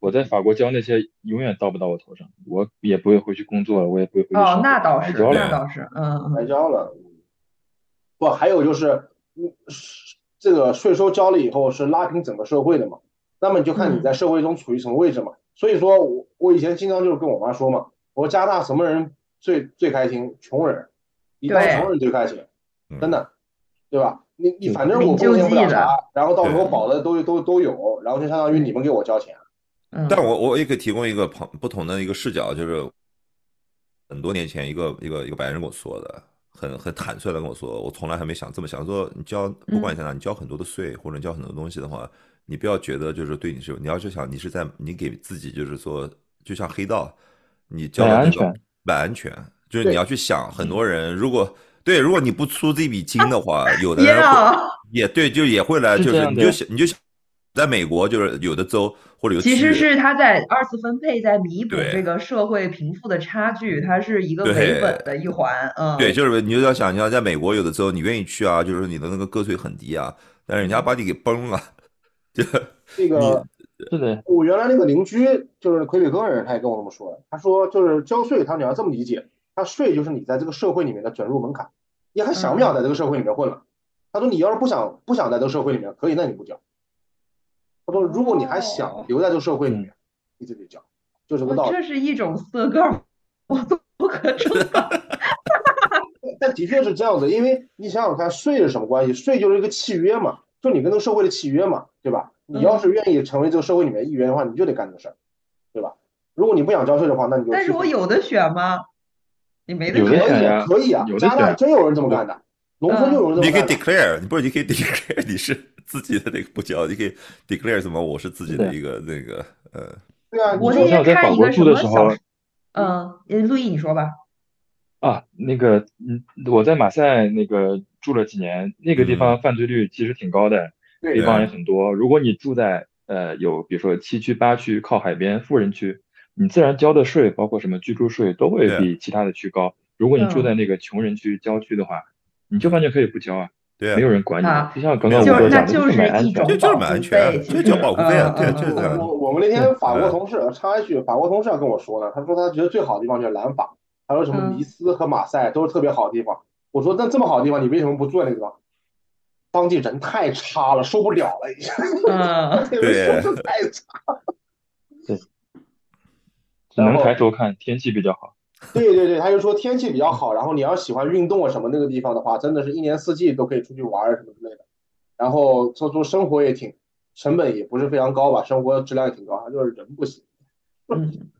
我在法国交那些永远到不到我头上，我也不会回去工作了，我也不会回去哦，那倒是。那倒是，嗯白嗯交了。不，还有就是，嗯，是这个税收交了以后是拉平整个社会的嘛，那么你就看你在社会中处于什么位置嘛。所以说我我以前经常就是跟我妈说嘛，我说加拿大什么人最最开心？穷人，比当对穷人最开心，嗯真的，对吧？你你反正我贡献不了啥，然后到时候保的都都都有，然后就相当于你们给我交钱。嗯。但我我也可以提供一个旁不同的一个视角，就是很多年前一个一个一个白人跟我说的，很很坦率的跟我说，我从来还没想这么想，说你交不管你在哪，你交很多的税或者你交很多东西的话，你不要觉得就是对你是，你要去想你是在你给自己就是说，就像黑道，你交安全买安全，就是你要去想，很多人如果对，如果你不出这笔金的话，有的人会，也对，就也会来，就是你就想你就想，在美国就是有的州或者有其实是他在二次分配，在弥补对这个社会贫富的差距，它是一个对维稳的一环。嗯，对，就是你就要想你要，在美国有的州你愿意去啊，就是你的那个个税很低啊，但是人家把你给崩了，就这个是的，我原来那个邻居就是魁北克人，他也跟我这么说的。他说就是交税，他说你要这么理解，他税就是你在这个社会里面的准入门槛，你还想不想在这个社会里面混了？他说你要是不想不想在这个社会里面，可以，那你不交。他说如果你还想留在这个社会里面，你就得交，就这个道理。这是一种色告，我都不可证啊。但的确是这样子，因为你想想看，税是什么关系？税就是一个契约嘛，就你跟这个社会的契约嘛，对吧？你要是愿意成为这个社会里面的一员的话，你就得干这个事儿，对吧？如果你不想交税的话，那你就但是我有的选吗？你没得有的选可以啊，可以啊，有的加拿大真有人这么干的，农村就有人这么干你可以 declare，你不是你可以 declare 你是自己的那个不交，你可以 declare 什么我是自己的一个那个呃，对啊，我那天看一个什么小我在法国住的时候，嗯，呃陆毅你说吧。啊，那个，嗯，我在马赛那个住了几年，那个地嗯。方犯罪率其实挺高的，对。地方也很多。如果你住在呃有比如说七区八区靠海边富人区，你自然交的税，包括什么居住税，都会比其他的区高。如果你住嗯在那个穷人区郊区的话，你就完全可以不交啊，对啊没，有人管你。就像刚刚吴哥讲的，就是买安一种全。就就是保护买安全费，这其实叫保护费啊对就是这样嗯我我们那天法国嗯同事插一句，法国同事要跟我说呢，他说他觉得最好的地方就是兰法，他说什么嗯尼斯和马赛都是特别好的地方。我说那这么好的地方，你为什么不住在那个地方？当地人太差了，受不了了，已经，嗯，对太差。只能抬头看，天气比较好。对对对，他就说天气比较好，然后你要喜欢运动啊什么那个地方的话，真的是一年四季都可以出去玩儿什么之类的。然后做做生活也挺，成本也不是非常高吧，生活质量也挺高，他就是人不行。嗯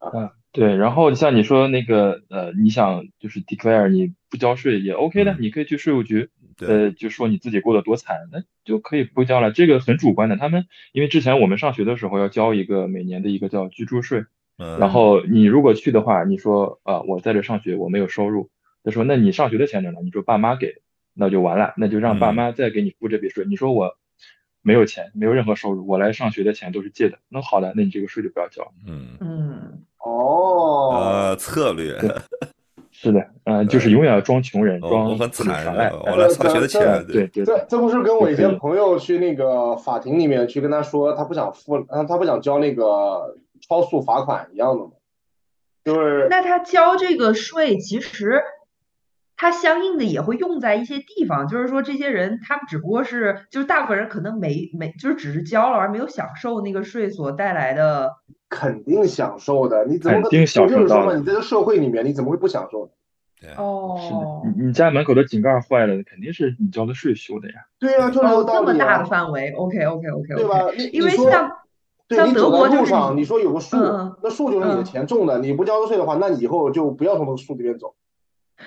对，然后像你说那个呃，你想就是 declare 你不交税也 OK 的，嗯你可以去税务局，对呃，就说你自己过得多惨，那就可以不交了。这个很主观的，他们因为之前我们上学的时候要交一个每年的一个叫居住税，嗯，然后你如果去的话，你说啊、我在这上学我没有收入，他说那你上学的钱呢？你说爸妈给，那就完了，那就让爸嗯妈再给你付这笔税。你说我没有钱，没有任何收入，我来上学的钱都是借的，那好的，那你这个税就不要交。嗯嗯，哦，呃策略，是的，呃，就是永远要装穷人，我装我很或者惨耍赖。我来上学的钱，对对这这不是跟我以就可以前朋友去那个法庭里面去跟他说他不想付，啊他不想交那个超速罚款一样的吗？就是那他交这个税，其实它相应的也会用在一些地方，就是说这些人他们只不过是，就是大部分人可能没没，就是只是交了而没有享受那个税所带来的。肯定享受的，你怎么肯定享受到你在这社会里面，你怎么会不享受呢？对哦，是的，你你家门口的井盖坏了，肯定是你交的税修的呀。对呀，就这个道理。这么大的范围，OK OK OK，对吧？因为像像德国路上，你说有个树，那树就是你的钱种的，你不交税的话，那你以后就不要从那个树里面走。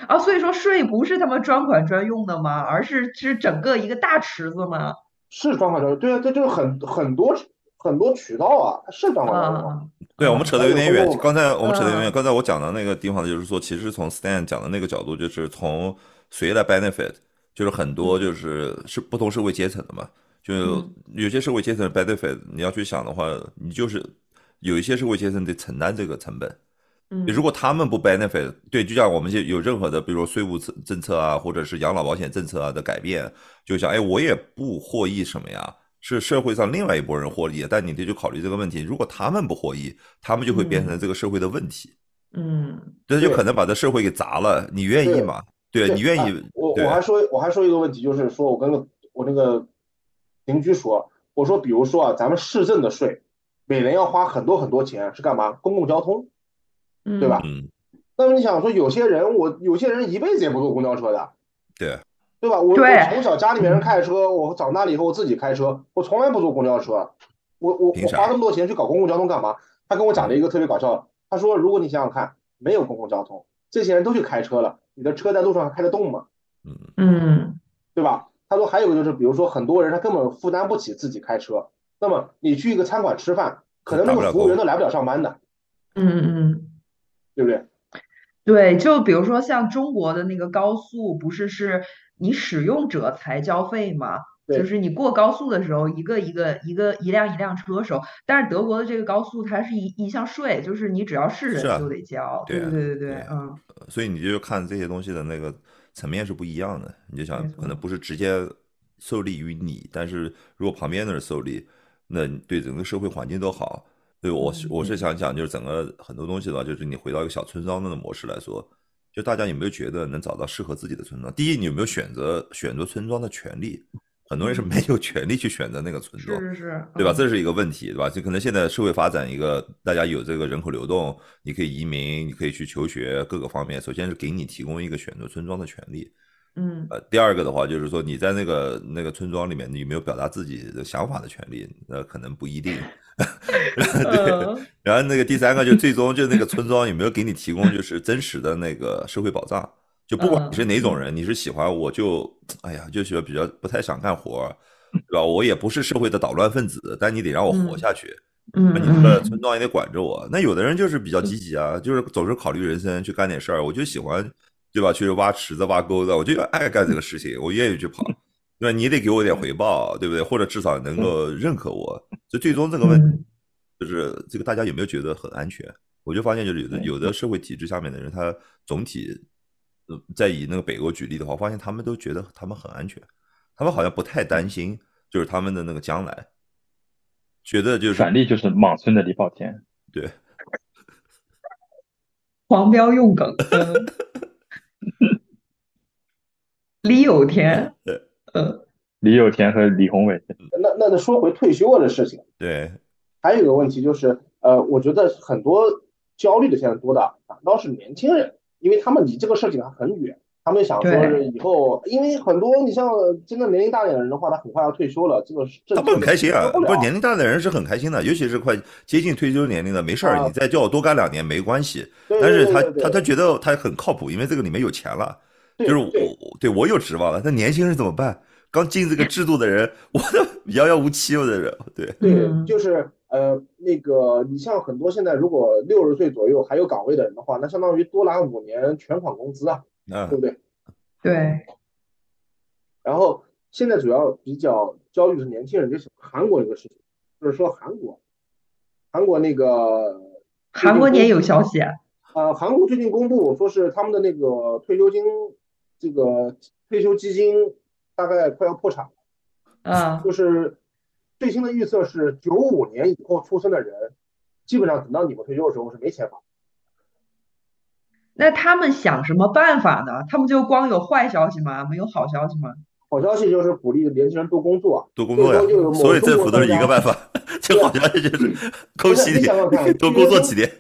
啊，所以说税不是他们专款专用的吗？而是是整个一个大池子吗？是专款专用，对啊，这就是很很多很多渠道啊，它是专款专用。对，我们扯得有点远。刚才我们扯得有点远。刚才我讲的那个地方，就是说，其实从 Stan 讲的那个角度，就是从谁来 benefit，就是很多就是是不同社会阶层的嘛。就有些社会阶层 benefit，你要去想的话，你就是有一些社会阶层得承担这个成本。嗯，如果他们不 benefit，对，就像我们就有任何的，比如说税务政政策啊，或者是养老保险政策啊的改变，就想，哎，我也不获益什么呀。是社会上另外一拨人获益，但你得去考虑这个问题。如果他们不获益，他们就会变成这个社会的问题。嗯，这就可能把这社会给砸了。你愿意吗？对你愿意？我我还说我还说一个问题，就是说我跟我那个邻居说，我说比如说啊，咱们市政的税每年要花很多很多钱，是干嘛？公共交通，对吧？嗯。那么你想说，有些人我有些人一辈子也不坐公交车的。对。对吧？我我从小家里面人开车，我长大了以后我自己开车，我从来不坐公交车。我我我花那么多钱去搞公共交通干嘛？他跟我讲了一个特别搞笑的，他说如果你想想看，没有公共交通，这些人都去开车了，你的车在路上还开得动吗？嗯嗯，对吧？他说还有个就是，比如说很多人他根本负担不起自己开车，那么你去一个餐馆吃饭，可能那个服务员都来不了上班的。嗯嗯嗯，对不对？对，就比如说像中国的那个高速，不是是。你使用者才交费吗？就是你过高速的时候，一个一个一个一辆一辆车收。但是德国的这个高速，它是一一项税，就是你只要是人就得交。对对对对，嗯。所以你就看这些东西的那个层面是不一样的。你就想，可能不是直接受利于你，但是如果旁边的人受利，那对整个社会环境都好。对我我是想讲，就是整个很多东西的话，就是你回到一个小村庄的模式来说。就大家有没有觉得能找到适合自己的村庄？第一，你有没有选择选择村庄的权利？很多人是没有权利去选择那个村庄，是是是，对吧？这是一个问题，对吧？就可能现在社会发展一个，大家有这个人口流动，你可以移民，你可以去求学，各个方面，首先是给你提供一个选择村庄的权利。嗯，呃，第二个的话就是说，你在那个那个村庄里面，你有没有表达自己的想法的权利？那可能不一定。对，然后那个第三个就最终就那个村庄有没有给你提供就是真实的那个社会保障？就不管你是哪种人，你是喜欢我就哎呀，就是比较不太想干活，对吧？我也不是社会的捣乱分子，但你得让我活下去。嗯，那你这个村庄也得管着我。那有的人就是比较积极啊，就是总是考虑人生，去干点事儿。我就喜欢，对吧？去挖池子、挖沟子，我就爱干这个事情，我愿意去跑。对吧？你得给我点回报，对不对？或者至少能够认可我。所以最终这个问题就是这个，大家有没有觉得很安全？我就发现，就是有的有的社会体制下面的人，他总体，在以那个北欧举例的话，发现他们都觉得他们很安全，他们好像不太担心，就是他们的那个将来，觉得就是反例就是莽村的李保田，对，黄标用梗，李有田，对。嗯，李有田和李宏伟。那那那说回退休的事情，对，还有一个问题就是，呃，我觉得很多焦虑的现在多的反倒是年轻人，因为他们离这个事情还很远，他们想说是以后，因为很多你像真的年龄大点的人的话，他很快要退休了，这个是他们很开心啊，不是年龄大的人是很开心的，尤其是快接近退休年龄的，没事儿，你再叫我多干两年没关系，但是他他他觉得他很靠谱，因为这个里面有钱了。就是我，对我有指望了。那年轻人怎么办？刚进这个制度的人，我都遥遥无期。我的人，对对，就是呃，那个你像很多现在如果六十岁左右还有岗位的人的话，那相当于多拿五年全款工资啊，对不对？对。然后现在主要比较焦虑的是年轻人，就是韩国这个事情，就是说韩国，韩国那个韩国也有消息啊。呃，韩国最近公布说是他们的那个退休金。这个退休基金大概快要破产了，啊，就是最新的预测是九五年以后出生的人，基本上等到你们退休的时候是没钱发。那他们想什么办法呢？他们就光有坏消息吗？没有好消息吗？好消息就是鼓励年轻人多工作，多工作呀，所以政府都是一个办法。这好消息就是恭喜你，多工作几年。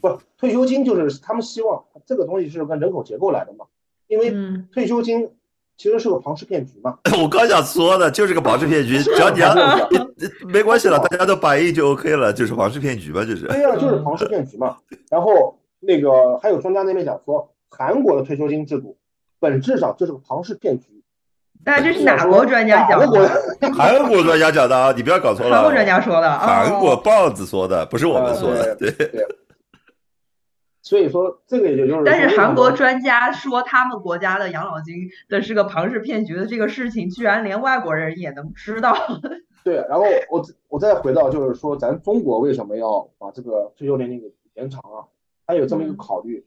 不，退休金就是他们希望这个东西是跟人口结构来的嘛，因为退休金其实是个庞氏骗局嘛。我刚想说的就是个庞氏骗局，只要你没关系了，大家都百亿就 OK 了，就是庞氏骗局嘛，就是。对呀，就是庞氏骗局嘛。然后那个还有专家那边讲说，韩国的退休金制度本质上就是个庞氏骗局。那这是哪国专家讲的？韩国专家讲的啊，你不要搞错了。韩国专家说的，韩国棒子说的，不是我们说的。对对。所以说，这个也就是。但是韩国专家说，他们国家的养老金的是个庞氏骗局的这个事情，居然连外国人也能知道。对，然后我我再回到，就是说，咱中国为什么要把这个退休年龄给延长啊？还有这么一个考虑，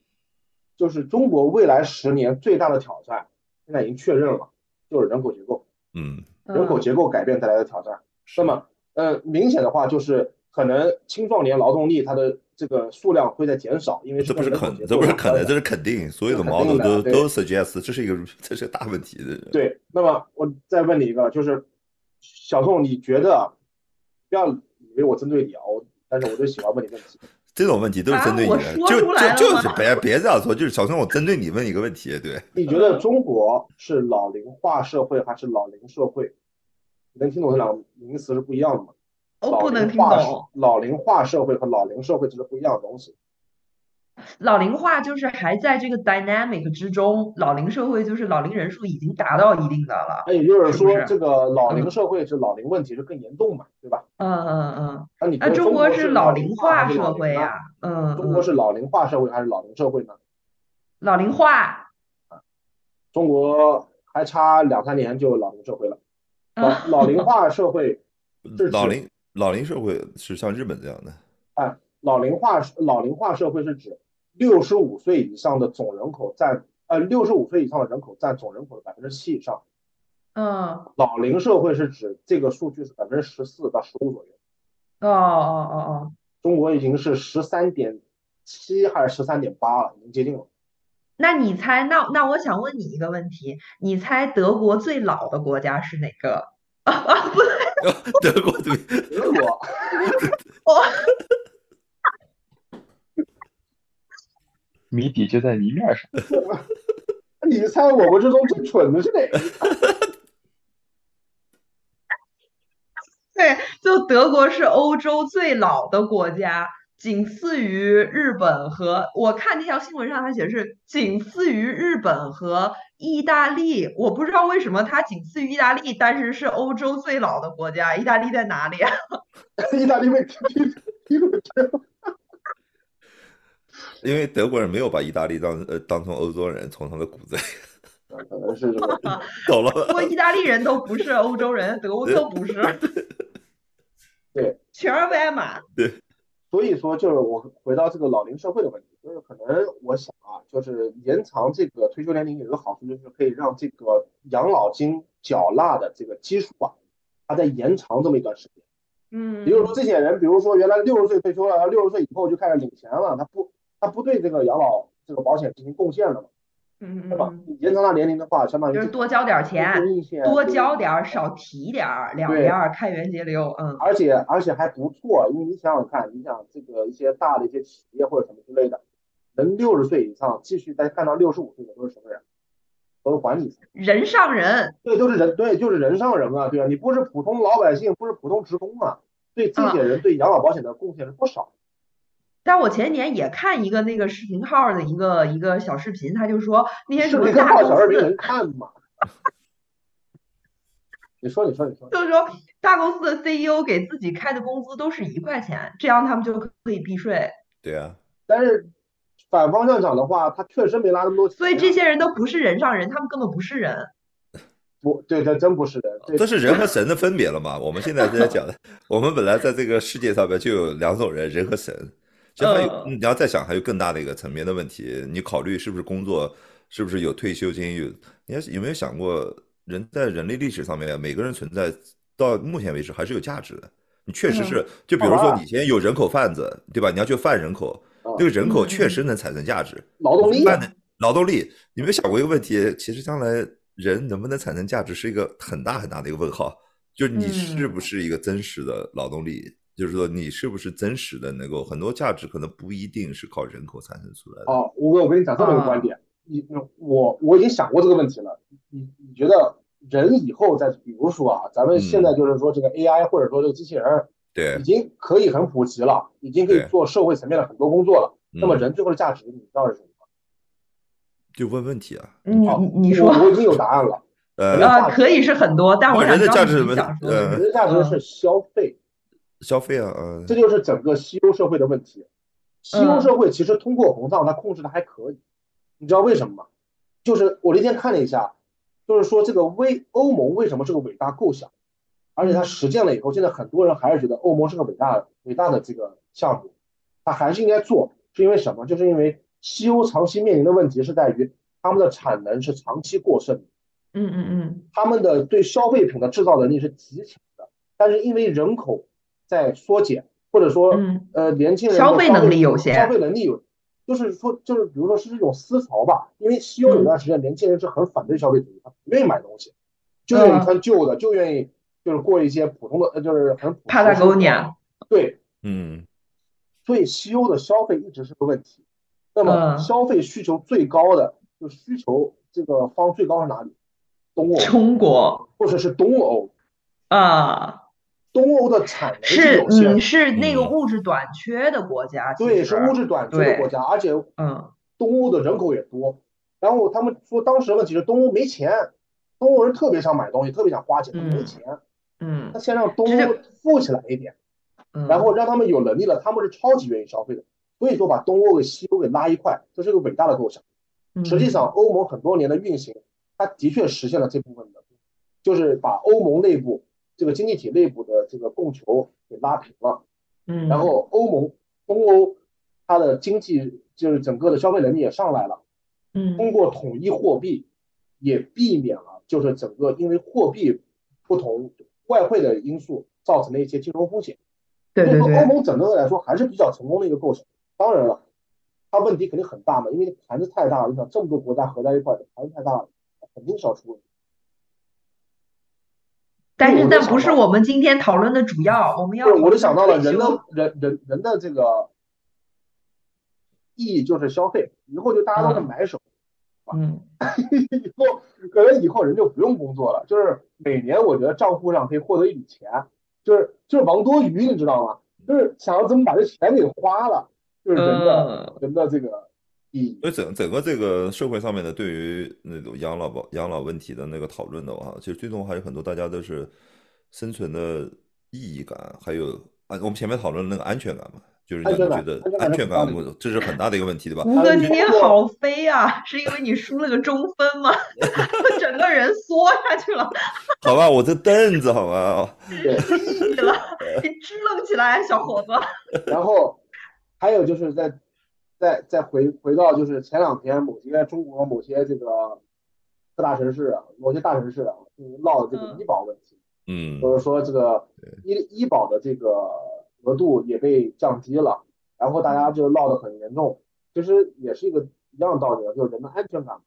就是中国未来十年最大的挑战，现在已经确认了。就是人口结构，嗯，人口结构改变带来的挑战。那么，呃，明显的话就是可能青壮年劳动力它的这个数量会在减少，因为这不是可这不是可能，这是肯定，所有的 model 都都 suggest 这是一个这是个大问题的。对，那么我再问你一个，就是小宋，你觉得不要以为我针对你啊，我但是我就喜欢问你问题。这种问题都是针对你的，就就就是别别这样说，就是小孙，我针对你问一个问题，对？你觉得中国是老龄化社会还是老龄社会？能听懂这两个名词是不一样的吗？哦，不能听懂。老龄化社会和老龄社会这是不一样的东西。老龄化就是还在这个 dynamic 之中，老龄社会就是老龄人数已经达到一定的了。那也就是说，这个老龄社会是老龄问题是更严重嘛，对吧？嗯嗯嗯。那你那中国是老龄化社会呀？嗯。中国是老龄化社会还是老龄社会呢？老龄化。中国还差两三年就老龄社会了。老老龄化社会 是老龄老龄社会是像日本这样的。哎，老龄化老龄化社会是指。六十五岁以上的总人口占呃，六十五岁以上的人口占总人口的百分之七以上。嗯，老龄社会是指这个数据是百分之十四到十五左右。哦哦哦哦，中国已经是十三点七还是十三点八了，已经接近了。那你猜，那那我想问你一个问题，你猜德国最老的国家是哪个？啊啊，不对，德国对，德国。哦。谜底就在谜面上。你猜我国之中最蠢的是哪个？对，就德国是欧洲最老的国家，仅次于日本和我看那条新闻上，它写的是仅次于日本和意大利。我不知道为什么它仅次于意大利，但是是欧洲最老的国家。意大利在哪里啊？意大利被踢踢踢因为德国人没有把意大利当呃当成欧洲人，从他的骨子里，可能是 懂了。不过意大利人都不是欧洲人，德国都不是。对，全是外码。对，所以说就是我回到这个老龄社会的问题，就是可能我想啊，就是延长这个退休年龄有一个好处，就是可以让这个养老金缴纳的这个基数啊，它在延长这么一段时间。嗯。比如说这些人，比如说原来六十岁退休了，然后六十岁以后就开始领钱了，他不。他不对这个养老这个保险进行贡献了嘛？嗯对吧？延长他年龄的话，相当于就是多交点钱，多交点少提点儿，两边开源节流。嗯，而且而且还不错，因为你想想看，你想这个一些大的一些企业或者什么之类的，能六十岁以上继续再干到六十五岁的都是什么人？都是管理层，人上人。对，都是人，对，就是人上人啊，对啊，你不是普通老百姓，不是普通职工啊，对这些人对养老保险的贡献是不少。但我前几年也看一个那个视频号的一个一个小视频，他就说那些什么大公司能看吗？你说你说你说，就是说大公司的 CEO 给自己开的工资都是一块钱，这样他们就可以避税。对啊，但是反方向讲的话，他确实没拿那么多钱。所以这些人都不是人上人，他们根本不是人。不对，他真不是人。这是人和神的分别了嘛？我们现在在讲的，我们本来在这个世界上面就有两种人，人和神。其实还有，你要再想，还有更大的一个层面的问题。你考虑是不是工作，是不是有退休金？有，你有没有想过，人在人类历史上面，每个人存在到目前为止还是有价值的。你确实是，就比如说你现在有人口贩子，对吧？你要去贩人口，这个人口嗯确实能产生价值。劳动力劳动力，你有没有想过一个问题？其实将来人能不能产生价值是一个很大很大的一个问号，就是你是不是一个真实的劳动力？就是说你是不是真实的能够很多价值可能不一定是靠人口产生出来的。哦，吴哥，我跟你讲这么一个观点，你我我已经想过这个问题了。你你觉得人以后在，比如说啊，咱们现在就是说这个 AI 或者说这个机器人儿对已，经可以很普及了，已经可以做社会层面的很多工作了。那么嗯人最后的价值，你知道是什么吗？就问问题啊，你好你你说我我已经有答案了。呃，啊，可以是很多，但我想人的知道你价值是什么想说的呃人的价值是消费，消费啊，呃这就是整个西欧社会的问题。西欧社会其实通货膨胀它控制的还可以，你知道为什么吗？就是我那天看了一下，就是说这个微欧盟为什么是个伟大构想，而且它实践了以后，现在很多人还是觉得欧盟是个伟大伟大的这个项目，它还是应该做，是因为什么？就是因为西欧长期面临的问题是在于他们的产能是长期过剩的。嗯嗯嗯他们的对消费品的制造能力是极强的，但是因为人口在缩减，或者说嗯呃年轻人消费能力有限消费能力有，就是说就是比如说是这种思潮吧，因为西欧有段时间年轻人是很反对消费主义，他不愿意买东西，就愿意穿旧的，就愿意就是过一些普通的，呃就是很普通的生活 Patagonia 对，嗯。所以西欧的消费一直是个问题。那么嗯消费需求最高的，就需求这个方最高是哪里？东欧，中国。或者是东欧。啊，东欧的产能是有限嗯，是那个嗯物质短缺的国家，其对，是物质短缺的国家，而且嗯东欧的人口也多。然后他们说，当时问题是东欧没钱，东欧人特别想买东西，特别想花钱，他没嗯钱。嗯那先让东欧富起来一点，嗯，然后让他们有能力了，他们是超级愿意消费的。所以说，把东欧给西欧给拉一块，这是个伟大的构想。实际上，欧盟很多年的运行，它的确实现了这部分的，就是把欧盟内部这个经济体内部的这个供求给拉平了。嗯，然后欧盟、东欧，它的经济就是整个的消费能力也上来了，嗯通过统一货币，也避免了就是整个因为货币不同外汇的因素造成的一些金融风险。对对所以说欧，盟整个来说还是比较成功的一个构想。当然了，它问题肯定很大嘛，因为盘子太大了，你想这么多国家合在一块儿，盘子太大了，肯定是要出问题。但是我就想到那不是我们今天讨论的主要，我们要对，我就想到了人的人人人的这个意义就是消费，以后就大家都是嗯。买手，嗯。以后可能以后人就不用工作了，就是每年我觉得账户上可以获得一笔钱，就是就是王多鱼，你知道吗？就是想要怎么把这钱给花了，就是人的、人的这个所以整整个这个社会上面的对于那种养老保养老问题的那个讨论的话，其实最终还有很多大家都是生存的意义感，还有啊，我们前面讨论那个安全感嘛，就是安全觉得安全感这是很大的一个问题，对吧？吴哥你今天好飞啊，是因为你输了个中分吗？整个人缩下去了，好吧，我这凳子好吧，对，你了，你支棱起来，小伙子。然后还有就是在再再回回到就是前两天某些中国某些这个各大城市啊，某些大城市啊，就是闹的这个嗯医保问题。嗯，就是说这个医医保的这个额度也被降低了，然后大家就闹得很严重。其实也是一个一样的道理，就是人的安全感，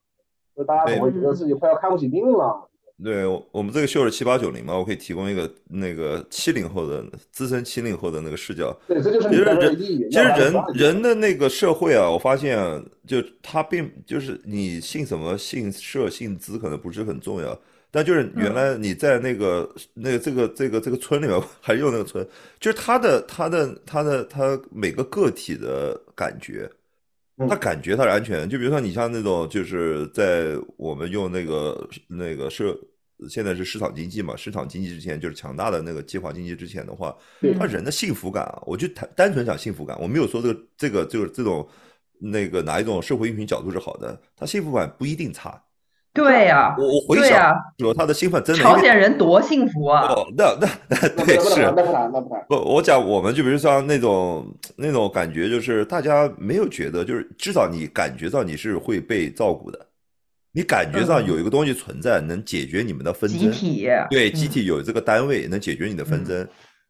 就大家总会觉得自己快要看不起病了。对，我我们这个秀是七八九零嘛，我可以提供一个那个七零后的资深七零后的那个视角。对，这就是其实人。其实人人的那个社会啊，我发现啊就他并就是你姓什么姓社姓资可能不是很重要，但就是原来你在那个那个这个这个这个村里面 还用那个村，就是他的他的他的他每个个体的感觉。嗯他感觉他是安全的，就比如说你像那种，就是在我们用那个那个社，现在是市场经济嘛，市场经济之前就是强大的那个计划经济之前的话，他人的幸福感啊，我就单单纯讲幸福感，我没有说这个这个就是这种那个哪一种社会运行角度是好的，他幸福感不一定差。对呀，我我回想对呀，说他的兴奋真的，朝鲜人多幸福啊！哦，那那那那对是不那不谈，那不谈，不我讲我们就比如像那种那种感觉，就是大家没有觉得，就是至少你感觉到你是会被照顾的，你感觉上嗯。有一个东西存在，能解决你们的纷争集。体，对，嗯。集体有这个单位能解决你的纷争，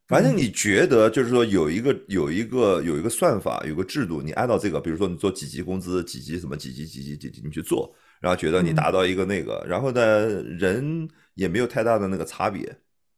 反正你觉得就是说有一个有一个有一个算法，有个制度，你按照这个，比如说你做几级工资，几级什么几级几级几级，你去做，然后觉得你达到一个那个，然后呢，人也没有太大的那个差别。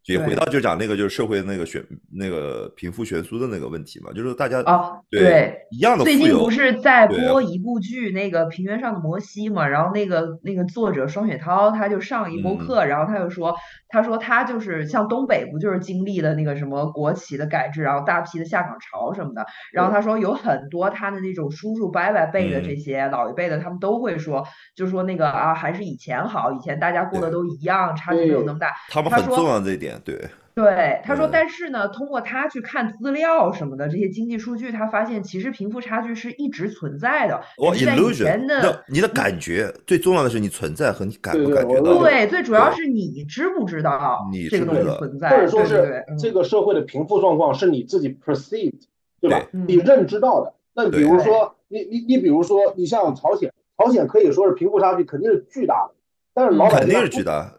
也回到就讲那个就是社会那个悬那个贫富悬殊的那个问题嘛，就是大家啊对一样的最近不是在播一部剧那个平原上的摩西嘛，然后那个那个作者双雪涛他就上一播课，然后他就说他说他就是像东北不就是经历了那个什么国企的改制，然后大批的下岗潮什么的，然后他说有很多他的那种叔叔伯伯辈的这些老一辈的，他们都会说，就说那个啊还是以前好，以前大家过得都一样，差距没有那么大。他们很重要这一点。对对，他说，但是呢，通过他去看资料什么的这些经济数据，他发现其实贫富差距是一直存在的。我 illusion 的，你的感觉最重要的是你存在和你感不感觉到。对，最主要是你知不知道这个东西存在，或者说是这个社会的贫富状况是你自己 perceived，对吧？你认知到的。那比如说，你你你比如说，你像朝鲜，朝鲜可以说是贫富差距肯定是巨大的。但是老百姓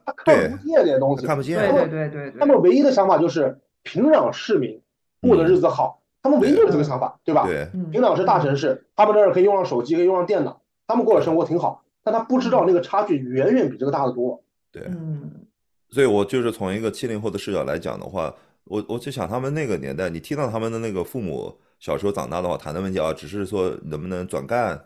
他看不见这些东西，看不见。对对对对，他们唯一的想法就是平壤市民过的日子好，他们唯一就是这个想法，对吧？对，平壤是大城市，他们那儿可以用上手机，可以用上电脑，他们过的生活挺好。但他不知道那个差距远远比这个大得多。对，嗯。所以我就是从一个七零后的视角来讲的话，我我就想他们那个年代，你听到他们的那个父母小时候长大的话谈的问题啊，只是说能不能转干，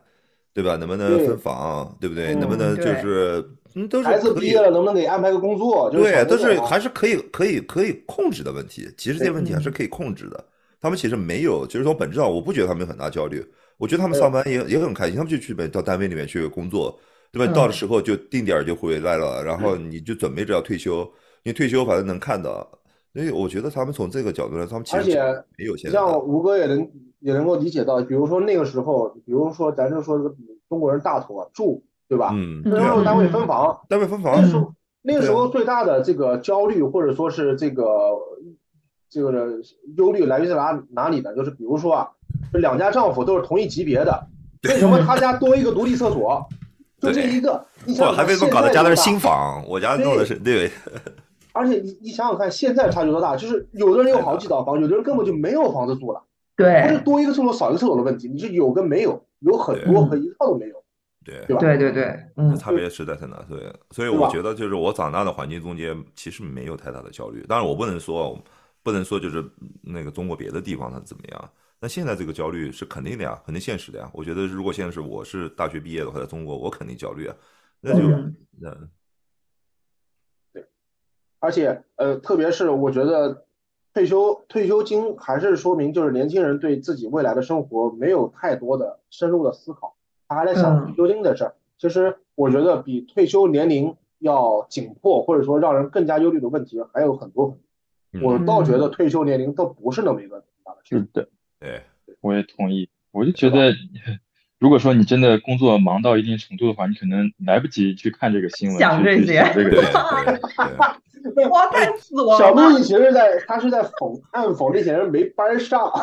对吧？能不能分房，对不对？能不能就是。嗯，都是孩子毕业了能不能给安排个工作？对，都是还是可以可以可以控制的问题。其实这些问题还是可以控制的。他们其实没有，其实从本质上，我不觉得他们有很大焦虑。我觉得他们上班也也很开心，他们就去到单位里面去工作，对吧？到的时候就定点就回来了，然后你就准备着要退休。你退休反正能看到，所以我觉得他们从这个角度来，他们其实没有现在。像吴哥也能也能够理解到，比如说那个时候，比如说咱就说中国人大头啊住。对吧？嗯，然后单位分房，单位分房。那时候，那个时候最大的这个焦虑或者说是这个这个忧虑来源于哪哪里呢？就是比如说啊，两家丈夫都是同一级别的，为什么他家多一个独立厕所？就这一个，你想还为什么搞的家的是新房？我家弄的是对。而且你你想想看，现在差距多大？就是有的人有好几套房，有的人根本就没有房子住了。对，不是多一个厕所少一个厕所的问题，你是有跟没有，有很多和一套都没有。对对对对，嗯，差别实在太大，对，所以我觉得就是我长大的环境中间其实没有太大的焦虑。当然，我不能说不能说就是那个中国别的地方它怎么样。那现在这个焦虑是肯定的呀，肯定现实的呀。我觉得如果现在是我是大学毕业的话，在中国我肯定焦虑啊。那就嗯对，而且呃，特别是我觉得退休退休金还是说明就是年轻人对自己未来的生活没有太多的深入的思考。他还在想退休金的事儿，其实我觉得比退休年龄要紧迫，或者说让人更加忧虑的问题还有很多。我倒觉得退休年龄都不是那么一个大的事。是的，对，我也同意。我就觉得，如果说你真的工作忙到一定程度的话，你可能来不及去看这个新闻，想这些。这个，哇，太死我了！小陆其实在他是在讽暗讽这些人没班上。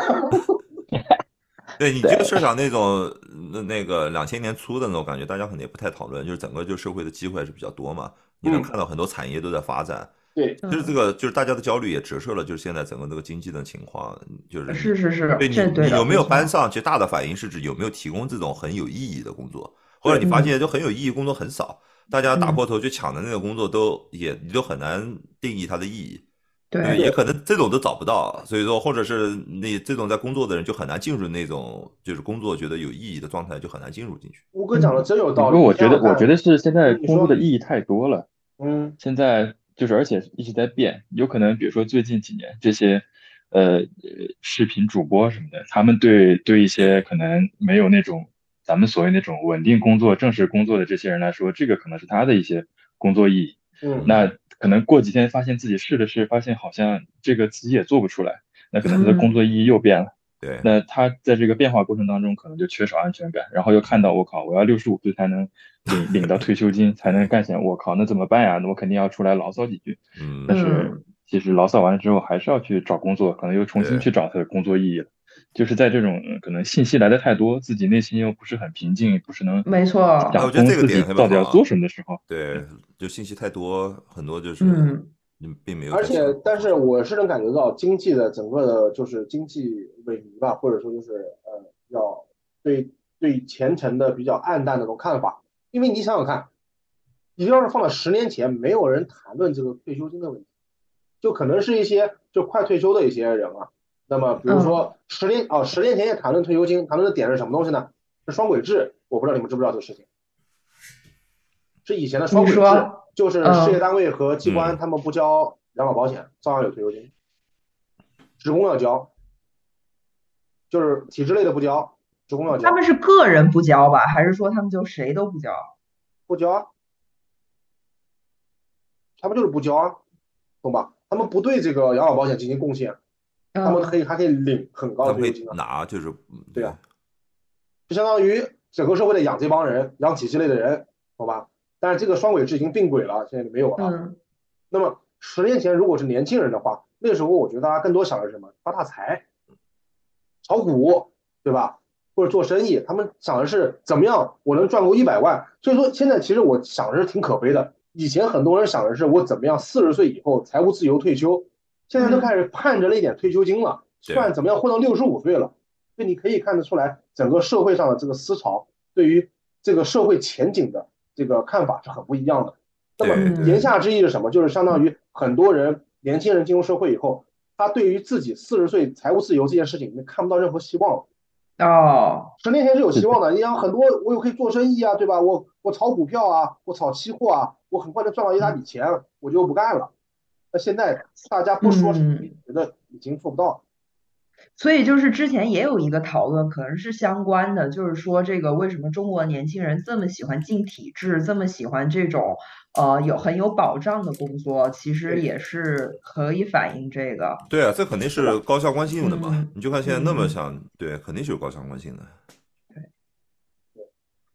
对你这个设想那种那那个两千年初的那种感觉，大家可能也不太讨论，就是整个就社会的机会还是比较多嘛。你能看到很多产业都在发展，对，就是这个就是大家的焦虑也折射了，就是现在整个这个经济的情况，就是是是是，对你你有没有班上，其实大的反应是指有没有提供这种很有意义的工作，或者你发现就很有意义工作很少，大家打破头去抢的那个工作都也你都很难定义它的意义。对，也可能这种都找不到，所以说，或者是你这种在工作的人就很难进入那种就是工作觉得有意义的状态，就很难进入进去。吴哥讲的真有道理。不过我觉得，我觉得是现在工作的意义太多了。嗯。现在就是而且一直在变，有可能比如说最近几年这些呃视频主播什么的，他们对对一些可能没有那种咱们所谓那种稳定工作、正式工作的这些人来说，这个可能是他的一些工作意义。嗯。那。可能过几天发现自己试了试，发现好像这个自己也做不出来，那可能他的工作意义又变了。对，那他在这个变化过程当中，可能就缺少安全感，然后又看到我靠，我要六十五岁才能领 领到退休金，才能干起来，我靠，那怎么办呀？那我肯定要出来牢骚几句。嗯，但是其实牢骚完了之后，还是要去找工作，可能又重新去找他的工作意义了。就是在这种可能信息来的太多，自己内心又不是很平静，不是能没错，我觉得这个点到底要做什么的时候，对，就信息太多，很多就是嗯，并没有而。且，但是我是能感觉到经济的整个的，就是经济萎靡吧，或者说就是呃，要对对前程的比较暗淡的那种看法。因为你想想看，你要是放到十年前，没有人谈论这个退休金的问题，就可能是一些就快退休的一些人啊。那么比如说十年哦，十年前也谈论退休金，谈论的点是什么东西呢？是双轨制，我不知道你们知不知道这个事情。是以前的双轨制，就是嗯事业单位和机关嗯他们不交养老保险，照样有退休金。职工要交，就是体制内的不交，职工要交他，们是个人不交吧，还是说他们就谁都不交？不交啊，他们就是不交啊，懂吧？他们不对这个养老保险进行贡献，他们嗯可以还可以领很高他们可以的退休金啊，拿，就是嗯对啊就相当于整个社会在养这帮人，养体系类的人，懂吧？但是这个双轨制已经并轨了，现在就没有了。嗯那么十年前如果是年轻人的话，那时候我觉得大家更多想的是什么？发大财，炒股，对吧？或者做生意，他们想的是怎么样我能赚够一百万。所以说现在其实我想的是挺可悲的。以前很多人想的是我怎么样四十岁以后财务自由退休，现在都开始盼着那点退休金了，对算怎么样混到六十五岁了。所以你可以看得出来，整个社会上的这个思潮对于这个社会前景的这个看法是很不一样的。那么言下之意是什么？就是相当于很多人年轻人进入社会以后，他对于自己四十岁财务自由这件事情，你看不到任何希望了。哦，十年前是有希望的，你想很多我又可以做生意啊，对吧？我我炒股票啊，我炒期货啊，我很快就赚到一大笔钱，我就不干了。那现在大家不说，嗯觉得已经做不到。所以就是之前也有一个讨论，可能是相关的，就是说这个为什么中国年轻人这么喜欢进体制，这么喜欢这种呃有很有保障的工作，其实也是可以反映这个。对啊，这肯定是高相关性的嘛嗯。你就看现在那么嗯想，对，肯定是有高相关性的。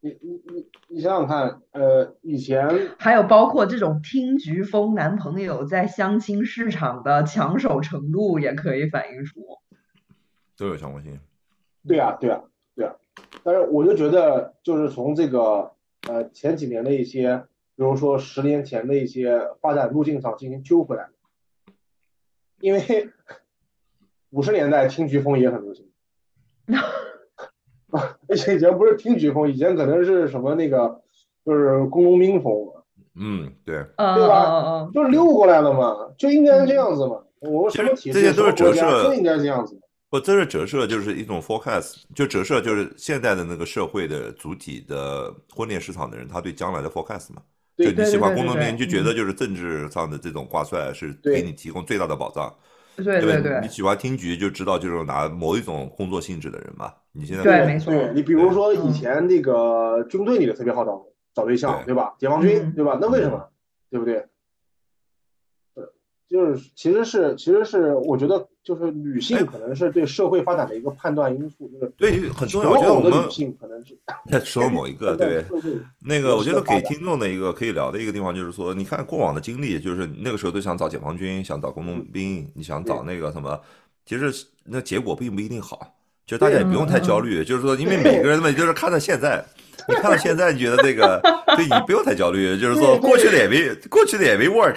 你你你你想想看，呃，以前还有包括这种听菊风男朋友在相亲市场的抢手程度，也可以反映出。都有相关性。对啊，对啊，对啊。但是我就觉得，就是从这个呃前几年的一些，比如说十年前的一些发展路径上进行揪回来，因为 五十年代听菊风也很流行。啊，以前不是听菊风，以前可能是什么那个，就是工农兵风，嗯，对，嗯对吧嗯嗯就是溜过来了嘛，就应该这样子嘛。我们什么体制、这些都是折射就应该这样子。不，这是折射，就是一种 forecast，就折射就是现在的那个社会的主体的婚恋市场的人，他对将来的 forecast 嘛。就对你喜欢对对对工农兵，就觉得就是政治上的这种挂帅是给你提供最大的保障，嗯，对？对对你喜欢听局就知道就是拿某一种工作性质的人嘛。你现在对没错对你比如说嗯以前那个军队里的特别好找找对象，对对吧？解放军，嗯对吧？那为什么？对不对？呃，就是其实是其实是我觉得就是女哎性可能是对社会发展的一个判断因素，就是对很重要。我觉得我们的女性可能是 在说某一个对 那个，我觉得给听众的一个可以聊的一个地方就是说，你看过往的经历，就是那个时候都想找解放军，想找工农兵，你想找那个什么，其实那结果并不一定好。就大家也不用太焦虑，就是说，因为每个人嘛，就是看到现在，你看到现在，你觉得这个，对你不用太焦虑，就是说过去的也没过去的也没 work，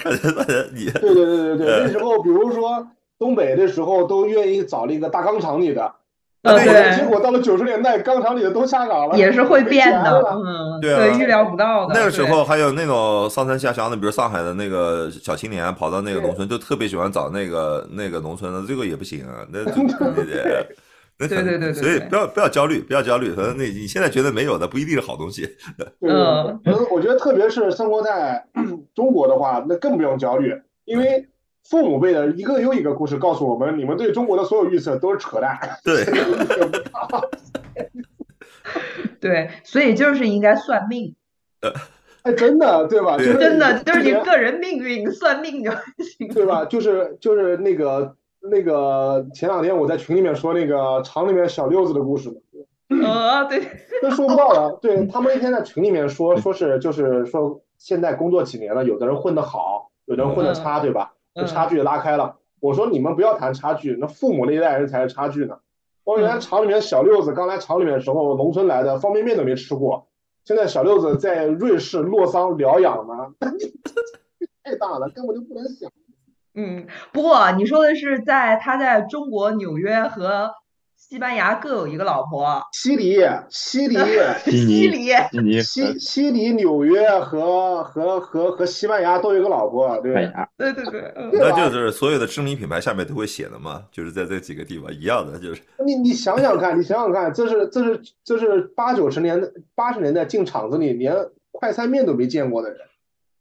你对对对对对，那时候比如说东北的时候都愿意找那个大钢厂里的，呃对对结果到了九十年代，钢厂里的都下岗了，也是会变的对啊预料不到的。那个时候还有那种上山下乡的，比如上海的那个小青年跑到那个农村，就特别喜欢找那个那个农村的，这个也不行啊，那 就那得。那可能对对对对对所以不要不要焦虑，不要焦虑。可能那你现在觉得没有的，不一定是好东西。对，嗯我我觉得特别是生活在 中国的话，那更不用焦虑，因为父母辈的一个又一个故事告诉我们，你们对中国的所有预测都是扯淡。对，对，所以就是应该算命，哎，真的，对吧？对就是真的就是你个人命运算命就行。对吧？就是就是那个那个前两天我在群里面说那个厂里面小六子的故事嘛，呃，对，都说不到了。对他们那天在群里面说说是就是说现在工作几年了，有的人混得好，有的人混得差，对吧？嗯差距拉开了。我说你们不要谈差距，那父母那一代人才是差距呢。我嗯原来厂里面小六子刚来厂里面的时候，农村来的，方便面都没吃过。现在小六子在瑞士洛桑疗养呢，太大了，根本就不能想。嗯，不过你说的是在他在中国纽约和西班牙各有一个老婆，悉尼、悉尼、悉尼、悉尼悉尼、悉悉尼、纽约和和和和西班牙都有一个老婆，对对对对，那就是所有的知名品牌下面都会写的嘛，就是在这几个地方一样的，就是你你想想看，你想想看，这是这是这是八九十年代八十年代进厂子里连快餐面都没见过的人，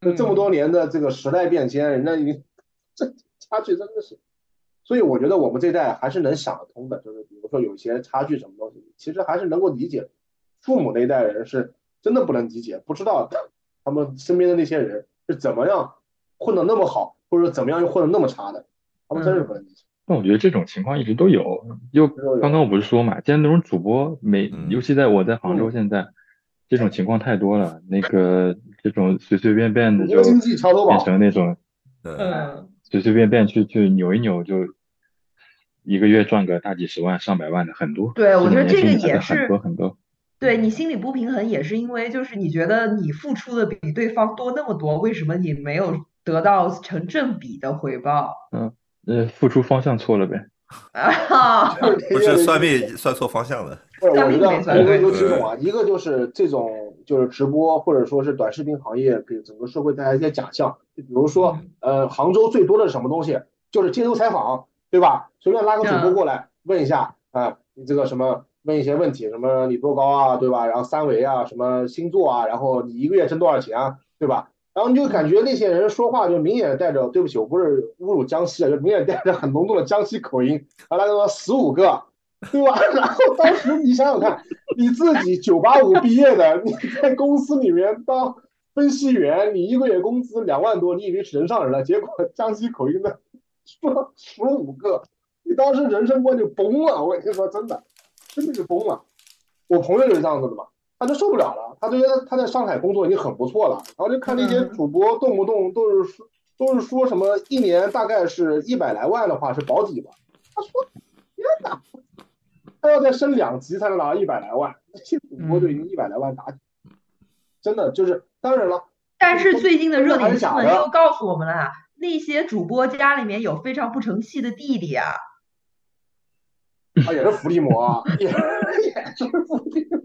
那这么多年的这个时代变迁，人家已经这差距真的是，所以我觉得我们这代还是能想得通的，就是比如说有一些差距什么东西，其实还是能够理解。父母那一代人是真的不能理解，不知道他们身边的那些人是怎么样混得那么好，或者怎么样又混得那么差的，他们真是不能理解。那我觉得这种情况一直都有。就刚刚我不是说嘛，现在那种主播每，嗯尤其在我在杭州现在，这种情况太多了。那个这种随随便便的就变，成那种嗯，嗯，随随便便去去扭一扭就一个月赚个大几十万、上百万的很多。对我觉得这个也是很多很多。对你心里不平衡，也是因为就是你觉得你付出的比对方多那么多，为什么你没有得到成正比的回报嗯呃，付出方向错了呗。啊？不是算命算错方向了，不是，我觉得有没算对有几种啊，一个就是这种就是直播或者说是短视频行业给整个社会带来一些假象，就比如说呃杭州最多的是什么东西，就是街头采访，对吧？随便拉个主播过来问一下啊，你这个什么问一些问题，什么你多高啊，对吧？然后三围啊，什么星座啊，然后你一个月挣多少钱啊，对吧？然后你就感觉那些人说话就明显带着，对不起，我不是侮辱江西啊，就明显带着很浓重的江西口音，完了说十五个，对吧？然后当时你想想看，你自己九八五毕业的，你在公司里面当分析员，你一个月工资两万多，你以为是人上人了，结果江西口音的说十五个，你当时人生观就崩了。我跟你说，真的，真的就崩了。我朋友就是这样子的嘛，他就受不了了，他就觉得他在上海工作已经很不错了，然后就看那些主播动不动都是说都是说什么一年大概是一百来万的话是保底吧，他说天哪，他要再升两级才能拿到一百来万，这些主播就已经一百来万打底，真的就是当然了。但是最近的热点新闻又告诉我们了啊，那些主播家里面有非常不成器的弟弟啊。啊，也是伏地魔啊，也也是伏地魔。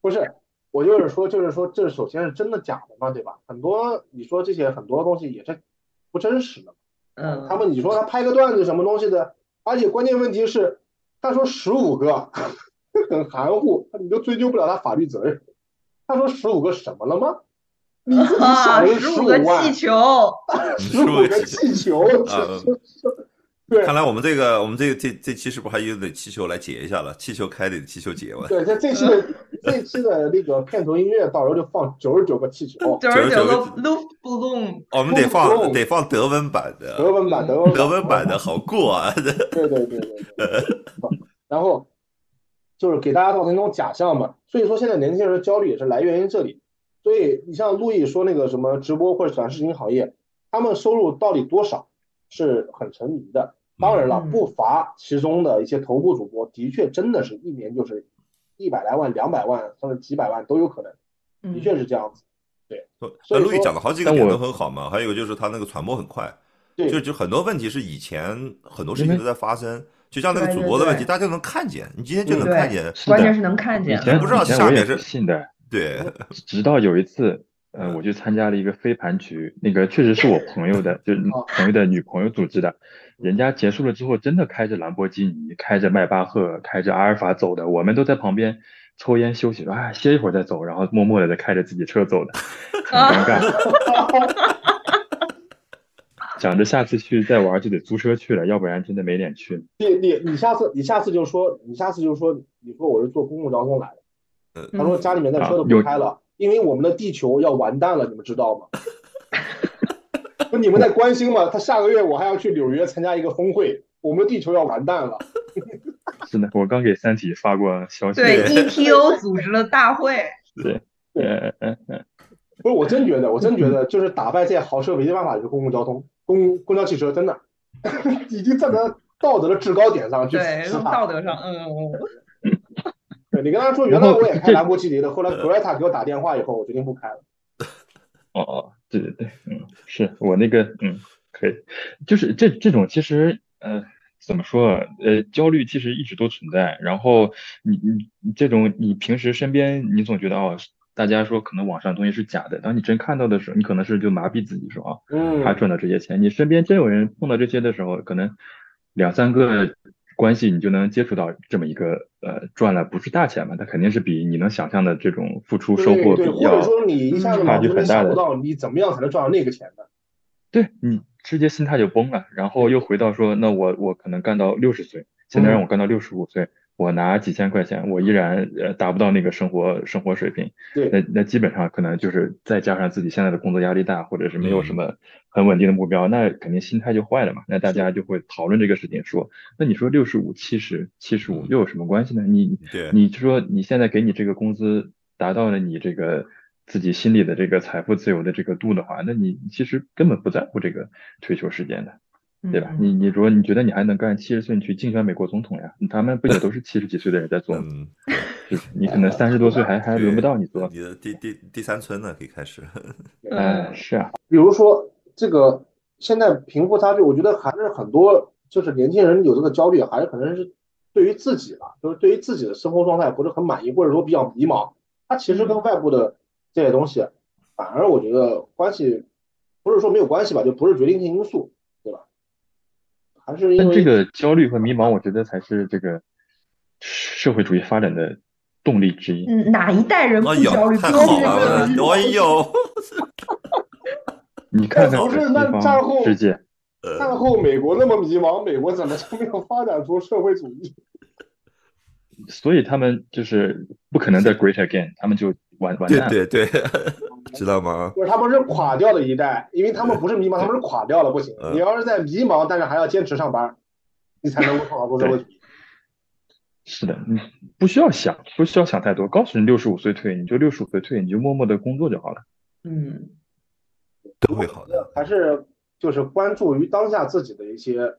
不是，我就是说，就是说，这首先是真的假的嘛，对吧？很多你说这些很多东西也是不真实的。嗯，他们你说他拍个段子什么东西的，而且关键问题是，他说十五个，很含糊，你都追究不了他法律责任。他说十五个什么了吗？你自己啊，想的是十五个气，球，十五个气球，啊 对看来我们这个我们这个这这期是不是还有得气球来解一下了？气球开得气球解完，对，这这期的这期的那个片头音乐，到时候就放九十九个气球，九十九个99 Luftballon，哦我们得放得放德文版的，德文版，德文德文版的好过啊！对对对对对。然后就是给大家造成一种假象嘛，所以说现在年轻人的焦虑也是来源于这里。所以你像路易说那个什么直播或者短视频行业，他们收入到底多少是很沉迷的。当然了，嗯不乏其中的一些头部主播，的确真的是一年就是一百来万、两百万，甚至几百万都有可能，的嗯，确是这样子。那所以说路易讲了好几个点都很好嘛，还有就是他那个传播很快，对就就很多问题是以前很多事情都在发生，就像那个对对主播的问题，大家能看见，你今天就嗯能看见，关键是能看以见。前不知道下面是信的，对，直到有一次，呃，我去参加了一个飞盘局，那个确实是我朋友的，就是哦朋友的女朋友组织的。人家结束了之后，真的开着兰博基尼，开着迈巴赫，开着阿尔法走的，我们都在旁边抽烟休息，说啊歇一会儿再走，然后默默的在开着自己车走的，很尴尬。想着下次去再玩就得租车去了，要不然真的没脸去。你你你下次你下次就说你下次就说你说我是坐公共交通来的，他说家里面的车都不开了，因为我们的地球要完蛋了，你们知道吗？不，你们在关心吗？他下个月我还要去纽约参加一个峰会，我们的地球要完蛋了。是的，我刚给三体发过消息。对，ETO 组织了大会，对，呃呃呃，不是，我真觉得，我真觉得，就是打败这些豪车唯一办法就是公共交通，公公交汽车，真的 已经站在道德的制高点上去对。道德上，嗯嗯对你跟他说，原来我也开兰博基尼的，后来格莱塔给我打电话以后，我决定不开了。哦 哦，对对对，嗯，是我那个嗯，可以，就是这这种其实呃怎么说啊？呃，焦虑其实一直都存在。然后你你你这种你平时身边你总觉得哦，大家说可能网上东西是假的，当你真看到的时候，你可能是就麻痹自己说啊，嗯，他赚到这些钱。你身边真有人碰到这些的时候，可能两三个关系你就能接触到这么一个呃赚了不是大钱嘛，它肯定是比你能想象的这种付出收获比较，或要者说你一下子差脑子里距很大的到你怎么样才能赚到那个钱呢。对你直接心态就崩了，然后又回到说，那我我可能干到六十岁，现在让我干到六十五岁，我拿几千块钱，我依然呃达不到那个生活生活水平，对，那那基本上可能就是再加上自己现在的工作压力大，或者是没有什么很稳定的目标，那肯定心态就坏了嘛。那大家就会讨论这个事情，说，那你说六十五、七十、七十五又有什么关系呢？你对。你就说你现在给你这个工资达到了你这个自己心里的这个财富自由的这个度的话，那你其实根本不在乎这个退休时间的，对吧？嗯你你如果你觉得你还能干七十岁，你去竞选美国总统呀，他们不也都是七十几岁的人在做吗？嗯，就是你可能三十多岁还还轮不到你做，你的第第第三春呢，可以开始。哎，是啊，比如说这个现在贫富差距，我觉得还是很多，就是年轻人有这个焦虑，还是可能是对于自己吧，就是对于自己的生活状态不是很满意，或者说比较迷茫。他其实跟外部的这些东西，反而我觉得关系不是说没有关系吧，就不是决定性因素？还是因为但这个焦虑和迷茫，我觉得才是这个社会主义发展的动力之一。嗯，哪一代人不哎呦焦虑？，哎呦，你看看不是那战后世界，战后美国那么迷茫，美国怎么就没有发展出社会主义？所以他们就是不可能再 great again，他们就完完对。对对，知道吗？就是他们是垮掉的一代，因为他们不是迷茫，他们是垮掉了，不行。嗯你要是在迷茫，但是还要坚持上班，你才能够创造出社会主义。是的，你不需要想，不需要想太多。告诉你六十五岁退，你就六十五岁退，你就默默的工作就好了。嗯都会好的。还是就是关注于当下自己的一些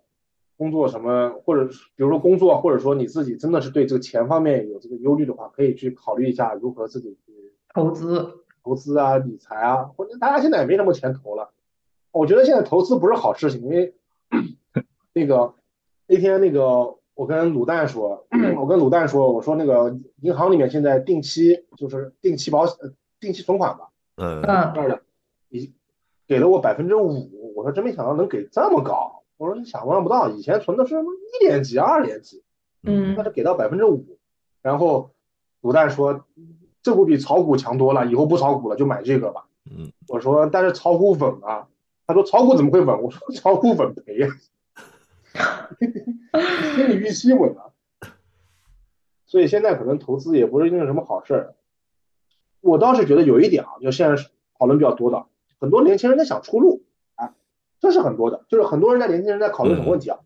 工作什么，或者比如说工作，或者说你自己真的是对这个钱方面有这个忧虑的话，可以去考虑一下如何自己去投资，投资啊、理财啊，或者大家现在也没什么钱投了。我觉得现在投资不是好事情，因为 那个那天那个我跟卤蛋说，我跟卤蛋说，我说那个银行里面现在定期就是定期保险定期存款吧，嗯，嗯。这儿的，你给了我百分之五，我说真没想到能给这么高，我说你想象不到，以前存的是一年级、二年级，嗯。那是给到百分之五，然后卤蛋说这股比炒股强多了，以后不炒股了就买这个吧。嗯，我说但是炒股稳啊，他说炒股怎么会稳？我说炒股稳赔呀，心理预期稳啊。所以现在可能投资也不是一件什么好事儿。我倒是觉得有一点啊，就现在是讨论比较多的，很多年轻人在想出路，啊，这是很多的，就是很多人在年轻人在考虑什么问题啊？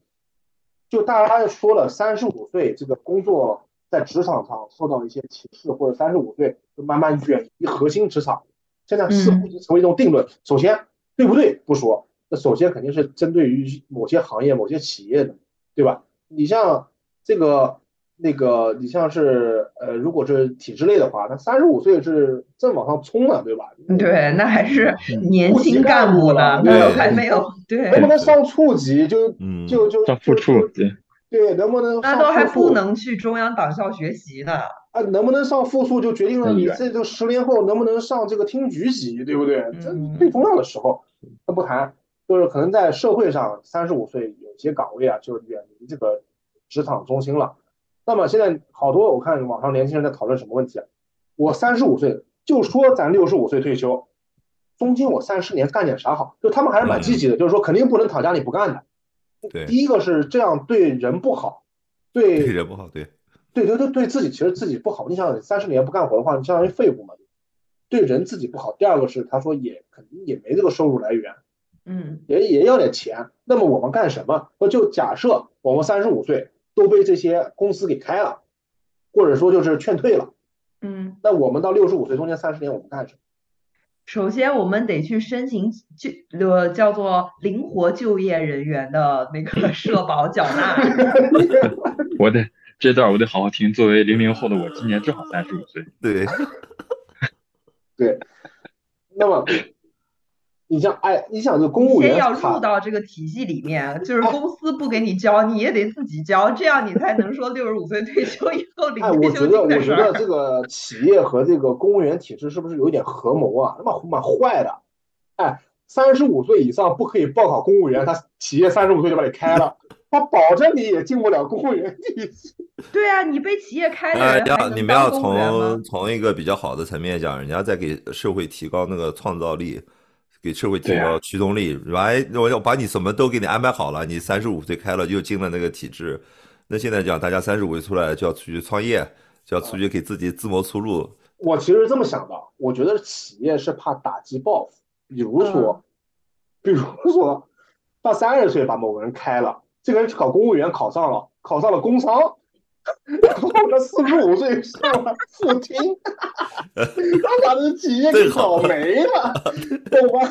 就大家说了，三十五岁这个工作在职场上受到一些歧视，或者三十五岁就慢慢远离核心职场，现在似乎已经成为一种定论。首先，对不对不说，那首先肯定是针对于某些行业、某些企业的，对吧？你像这个那个，你像是呃，如果是体制内的话，那三十五岁是正往上冲了，对吧？对，那还是年轻干部了那还没有对能，不能上处级就嗯就就上副处，对，对，能不能上那都还不能去中央党校学习呢。啊，能不能上复数就决定了你这就十年后能不能上这个厅局级，对不对？这嗯最重要的时候，那不谈，就是可能在社会上，三十五岁有些岗位啊，就是远离这个职场中心了。那么现在好多我看网上年轻人在讨论什么问题啊？我三十五岁，就说咱六十五岁退休，中间我三十年干点啥好？就他们还是蛮积极的，就是说肯定不能躺家里不干的。对第一个是这样对人不好，对对人不好，对，对对对，对自己其实自己不好。你想想，三十年不干活的话，你相当于废物嘛，对人自己不好。第二个是他说也肯定也没这个收入来源，嗯也也要点钱。那么我们干什么？那就假设我们三十五岁都被这些公司给开了，或者说就是劝退了，嗯，那我们到六十五岁中间三十年我们干什么？首先我们得去申请就呃叫做灵活就业人员的那个社保缴纳。我得这段我得好好听。作为零零后的我，今年正好三十五岁，对，对，那么你像哎，你想这个公务先要入到这个体系里面，就是公司不给你交，你也得自己交，这样你才能说六十五岁退休以后领哎，退休我觉得，金的事我觉得儿。这个企业和这个公务员体制是不是有点合谋啊？他妈蛮坏的。哎，三十五岁以上不可以报考公务员，他企业三十五岁就把你开了，他保证你也进不了公务员体系。对啊，你被企业开的呃，人还能要你们要当公务员吗从？从一个比较好的层面讲，人家在给社会提高那个创造力，给社会提对啊。高驱动力，是吧？哎，我要把你什么都给你安排好了，你三十五岁开了又进了那个体制，那现在讲大家三十五岁出来就要出去创业，就要出去给自己自谋出路，我其实这么想的，我觉得企业是怕打击报复，比如说，比如说，到三十岁把某个人开了，这个人去考公务员考上了，考上了工商，然后他四十五岁上了副厅，他把这企业给搞没了，懂吗？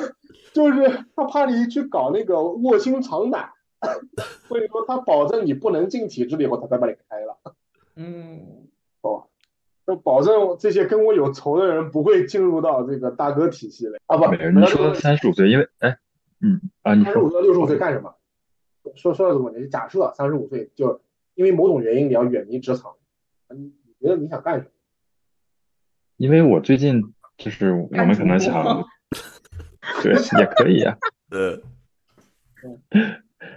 就是他怕你去搞那个卧薪尝胆，所以说他保证你不能进体制了以后，他才把你开了。嗯，哦，就保证这些跟我有仇的人不会进入到这个大哥体系里啊！不，你说三十五岁，因为哎，嗯啊，你三十五到六十五岁干什么？说说到这个问题，假设三十五岁就是因为某种原因你要远离职场，你你觉得你想干什么？因为我最近就是我们可能想，对，也可以啊。呃，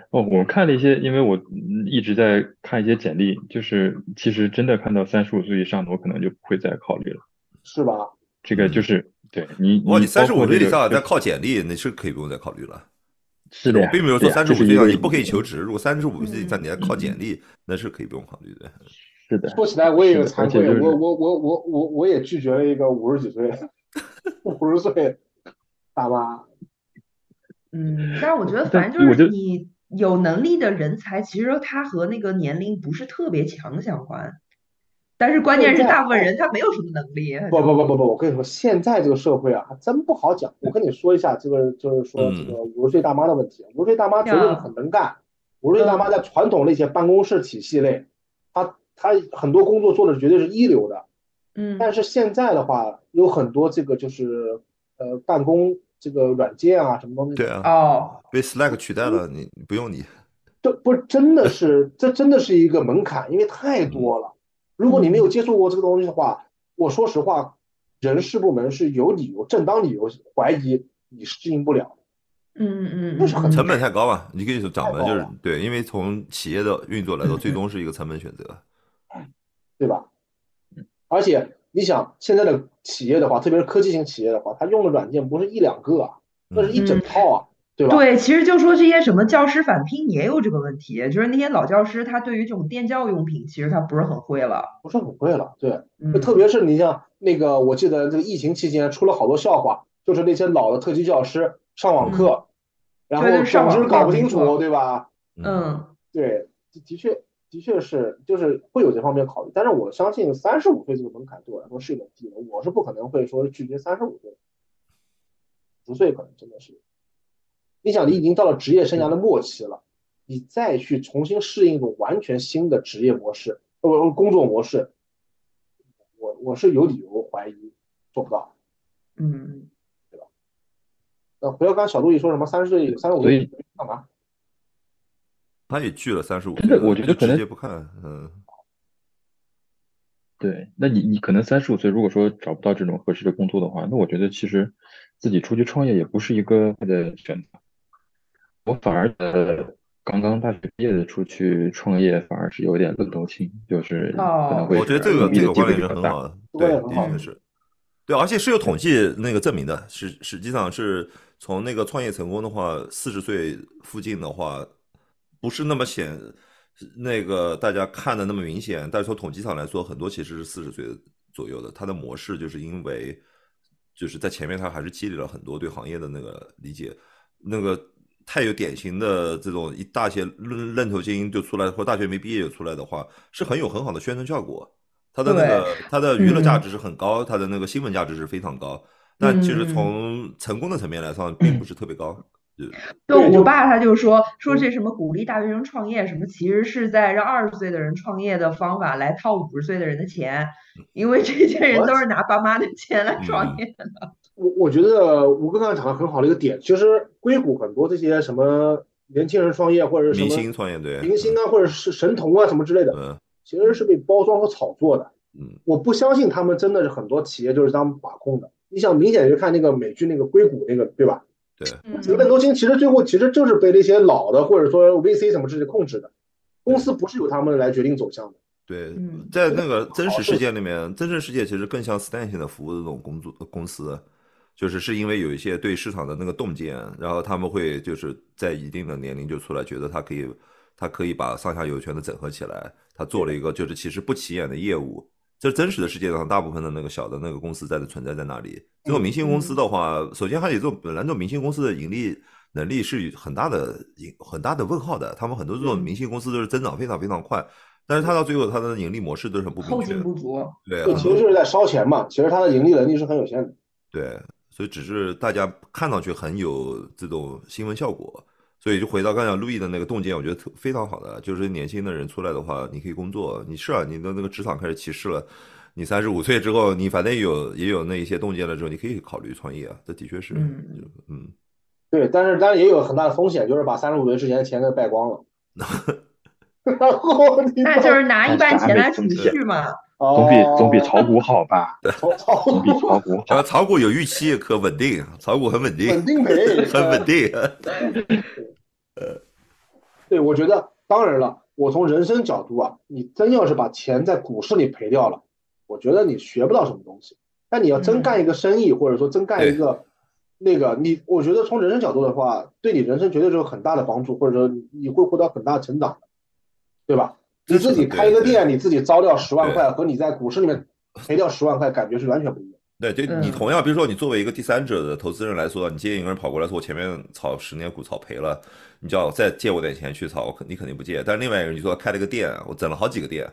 哦，我看了一些，因为我嗯一直在看一些简历，就是其实真的看到三十五岁以上的，我可能就不会再考虑了。是吧？这个就是对你，哇，你你三十五岁以上再靠简历，那是可以不用再考虑了。是的，我并没有说三十五岁以这是一个上你不可以求职，如果三十五岁以上嗯你要靠简历，那是可以不用考虑的。是的，说起来我也有惭愧，我我我我我我也拒绝了一个五十几岁、五十岁大妈。嗯，但是我觉得，反正就是你有能力的人才，其实他和那个年龄不是特别强相关。但是关键是大部分人他没有什么能力。不不不不不，我跟你说，现在这个社会啊，还真不好讲。我跟你说一下，这个就是说这个五十岁大妈的问题。五十岁大妈绝对是很能干，五十岁大妈在传统那些办公室体系内，她她很多工作做的绝对是一流的。嗯但是现在的话，有很多这个就是呃办公这个软件啊什么东西，对啊，哦，被 Slack 取代了，你不用你。这不是真的是这真的是一个门槛，因为太多了。如果你没有接触过这个东西的话，我说实话，人事部门是有理由、正当理由怀疑你适应不了。嗯嗯那是很嗯成本太高嘛，你可以说讲的就是对，因为从企业的运作来说，最终是一个成本选择。对吧？而且你想，现在的企业的话，特别是科技型企业的话，它用的软件不是一两个啊，那是一整套啊，对吧？对，其实就说这些什么教师返聘也有这个问题，就是那些老教师他对于这种电教用品其实他不是很会了。不是很会了，对。嗯，特别是你像那个，我记得这个疫情期间出了好多笑话，就是那些老的特级教师上网课，然后上总之网课搞不清楚，对吧？嗯对，的的确的确是，就是会有这方面考虑，但是我相信三十五岁这个门槛对我来说是有点低的，我是不可能会说拒绝三十五岁，十岁可能真的是，你想你已经到了职业生涯的末期了，你再去重新适应一种完全新的职业模式，呃，工作模式，我我是有理由怀疑做不到。嗯，呃，回到刚刚小杜一说什么三十岁、三十五岁干嘛？他也拒了三十五真的岁我觉得可能直接不看，嗯，对，那你你可能三十五岁，如果说找不到这种合适的工作的话，那我觉得其实自己出去创业也不是一个坏的选择。我反而觉得刚刚大学毕业的出去创业，反而是有点愣头青，就是可能哦会我觉得这个这个观点是会比较大。很好。的，对，的确是，对，而且是有统计那个证明的，实实际上是从那个创业成功的话，四十岁附近的话，不是那么显那个大家看的那么明显，但是从统计上来说，很多其实是四十岁左右的，它的模式就是因为就是在前面它还是积累了很多对行业的那个理解，那个太有典型的这种一大些愣愣头青就出来，或大学没毕业就出来的话，是很有很好的宣传效果。它的那个它的娱乐价值是很高，它的那个新闻价值是非常高，但其实嗯。从成功的层面来上，并不是特别高。就对就我爸他就说说嗯。这什么鼓励大学生创业什么，其实是在让二十岁的人创业的方法来套五十岁的人的钱，因为这些人都是拿爸妈的钱来创嗯。业的。我我觉得吴哥刚才讲的很好的一个点，其实硅谷很多这些什么年轻人创业或者是什明星创业对，明星啊，或者是神童啊什么之类的，嗯其实是被包装和炒作的。嗯我不相信他们真的是很多企业就是这样把控的。你想，明显就看那个美剧那个硅谷那个，对吧？对，嗯这个邓多金其实最后其实就是被那些老的或者说 VC 什么之类控制的，公司不是由他们来决定走向的。对嗯，在那个真实世界里面，真实世界其实更像 stand 性的服务的这种工作公司，就是是因为有一些对市场的那个洞见，然后他们会就是在一定的年龄就出来，觉得他可以，他可以把上下游全都整合起来，他做了一个就是其实不起眼的业务。这真实的世界上，大部分的那个小的那个公司在的存在在那里。这种明星公司的话，首先还有这种本来这种明星公司的盈利能力是很大的很大的问号的。他们很多这种嗯明星公司都是增长非常非常快，但是它到最后它的盈利模式都是很不后明确的。劲不足。对，其实就是在烧钱嘛，其实它的盈利能力是很有限的。对，所以只是大家看上去很有这种新闻效果。所以就回到刚才路易的那个洞见，我觉得特非常好的，就是年轻的人出来的话，你可以工作，你是啊，你的那个职场开始歧视了，你三十五岁之后，你反正有也有那一些洞见了之后，你可以考虑创业啊，这的确是，嗯嗯，对，但是当然也有很大的风险，就是把三十五岁之前的钱给败光了。然后那就是拿一半钱来储蓄嘛。总比总比哦炒股好吧？总比炒股。炒股有预期，可稳定，炒股很稳定，稳定赔，很稳定，呃对，我觉得当然了，我从人生角度啊，你真要是把钱在股市里赔掉了，我觉得你学不到什么东西。但你要真干一个生意，或者说真干一个那个，你我觉得从人生角度的话，对你人生绝对是有很大的帮助，或者说你会获得很大成长的，对吧？你自己开一个店，你自己糟掉十万块，和你在股市里面赔掉十万块，感觉是完全不一样。对，就你嗯同样，比如说你作为一个第三者的投资人来说，你今天有个人跑过来说我前面炒十年股炒赔了，你就要再借我点钱去炒，我肯你肯定不借。但是另外一个人你说开了个店，我整了好几个店，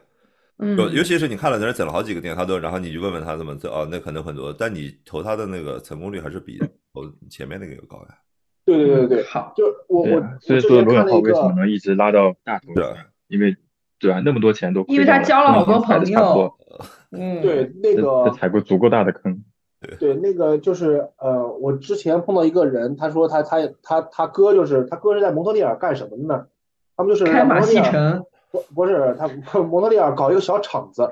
嗯，尤尤其是你看了人家整了好几个店，他都然后你就问问他怎么这哦，那可能很多，但你投他的那个成功率还是比投前面那个要高呀。对对对对，好，就我我啊，所以说罗永浩为什么能一直拉到大头？因为对啊，那么多钱都因为他交了好多朋友 嗯，对那个他踩过足够大的坑。对，那个就是呃，我之前碰到一个人，他说他他他他哥就是他哥是在蒙特利尔干什么的呢？他们就是开马蒙特利尔，戏城，不不是他蒙特利尔搞一个小厂子，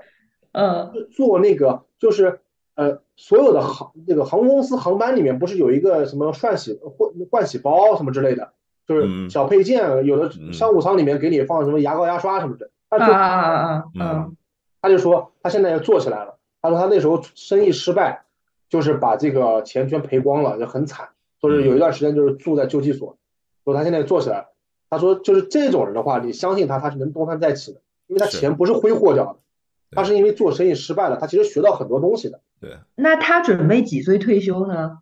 嗯做那个就是呃所有的航那个航空公司航班里面不是有一个什么涮洗换换洗包什么之类的，就是嗯小配件，有的嗯商务舱里面给你放什么牙膏牙刷什么的，他就啊啊啊啊他就说他现在要做起来了。他说他那时候生意失败，就是把这个钱全赔光了，就很惨。说是有一段时间就是住在救济所，说他现在做起来了。他说就是这种人的话，你相信他，他是能东山再起的，因为他钱不是挥霍掉的，对他是因为做生意失败了，他其实学到很多东西的。对，那他准备几岁退休呢？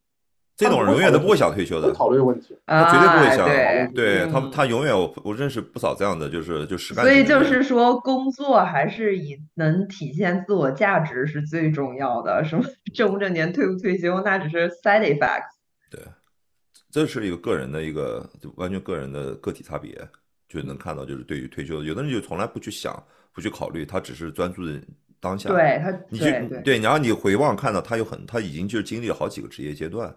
这种人永远都不会想退休的不会，讨论问题。他绝对不会想。哎对他嗯他永远我我认识不少这样的，就是就实干所以就是说，工作还是以能体现自我价值是最重要的。什么挣不挣钱、退不退休，那只是 side effects。对，这是一个个人的一个就完全个人的个体差别，就能看到，就是对于退休，有的人就从来不去想、不去考虑，他只是专注的当下。对他，你去对对，然后你回望看到他有很，他已经就是经历了好几个职业阶段，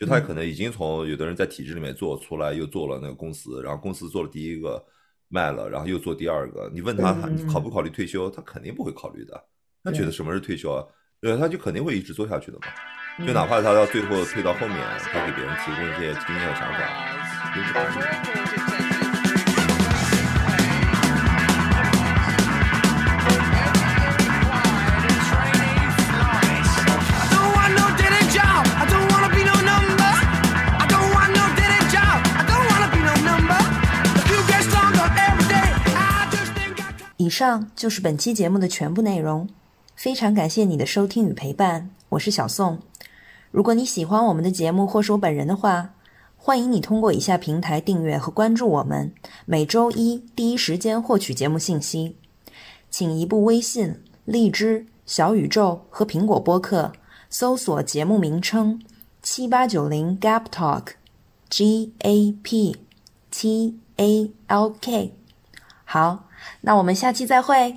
就他嗯可能已经从有的人在体制里面做出来，又做了那个公司，然后公司做了第一个卖了，然后又做第二个。你问他嗯你考不考虑退休，他肯定不会考虑的。他觉得什么是退休啊？对，他就肯定会一直做下去的嘛。就嗯哪怕他到最后退到后面，他给别人提供一些经验和想法，都是可以上就是本期节目的全部内容，非常感谢你的收听与陪伴，我是小宋。如果你喜欢我们的节目或是我本人的话，欢迎你通过以下平台订阅和关注我们，每周一第一时间获取节目信息。请移步微信、荔枝、小宇宙和苹果播客搜索节目名称七八九零 Gap Talk，G A P T A L K。好，那我们下期再会。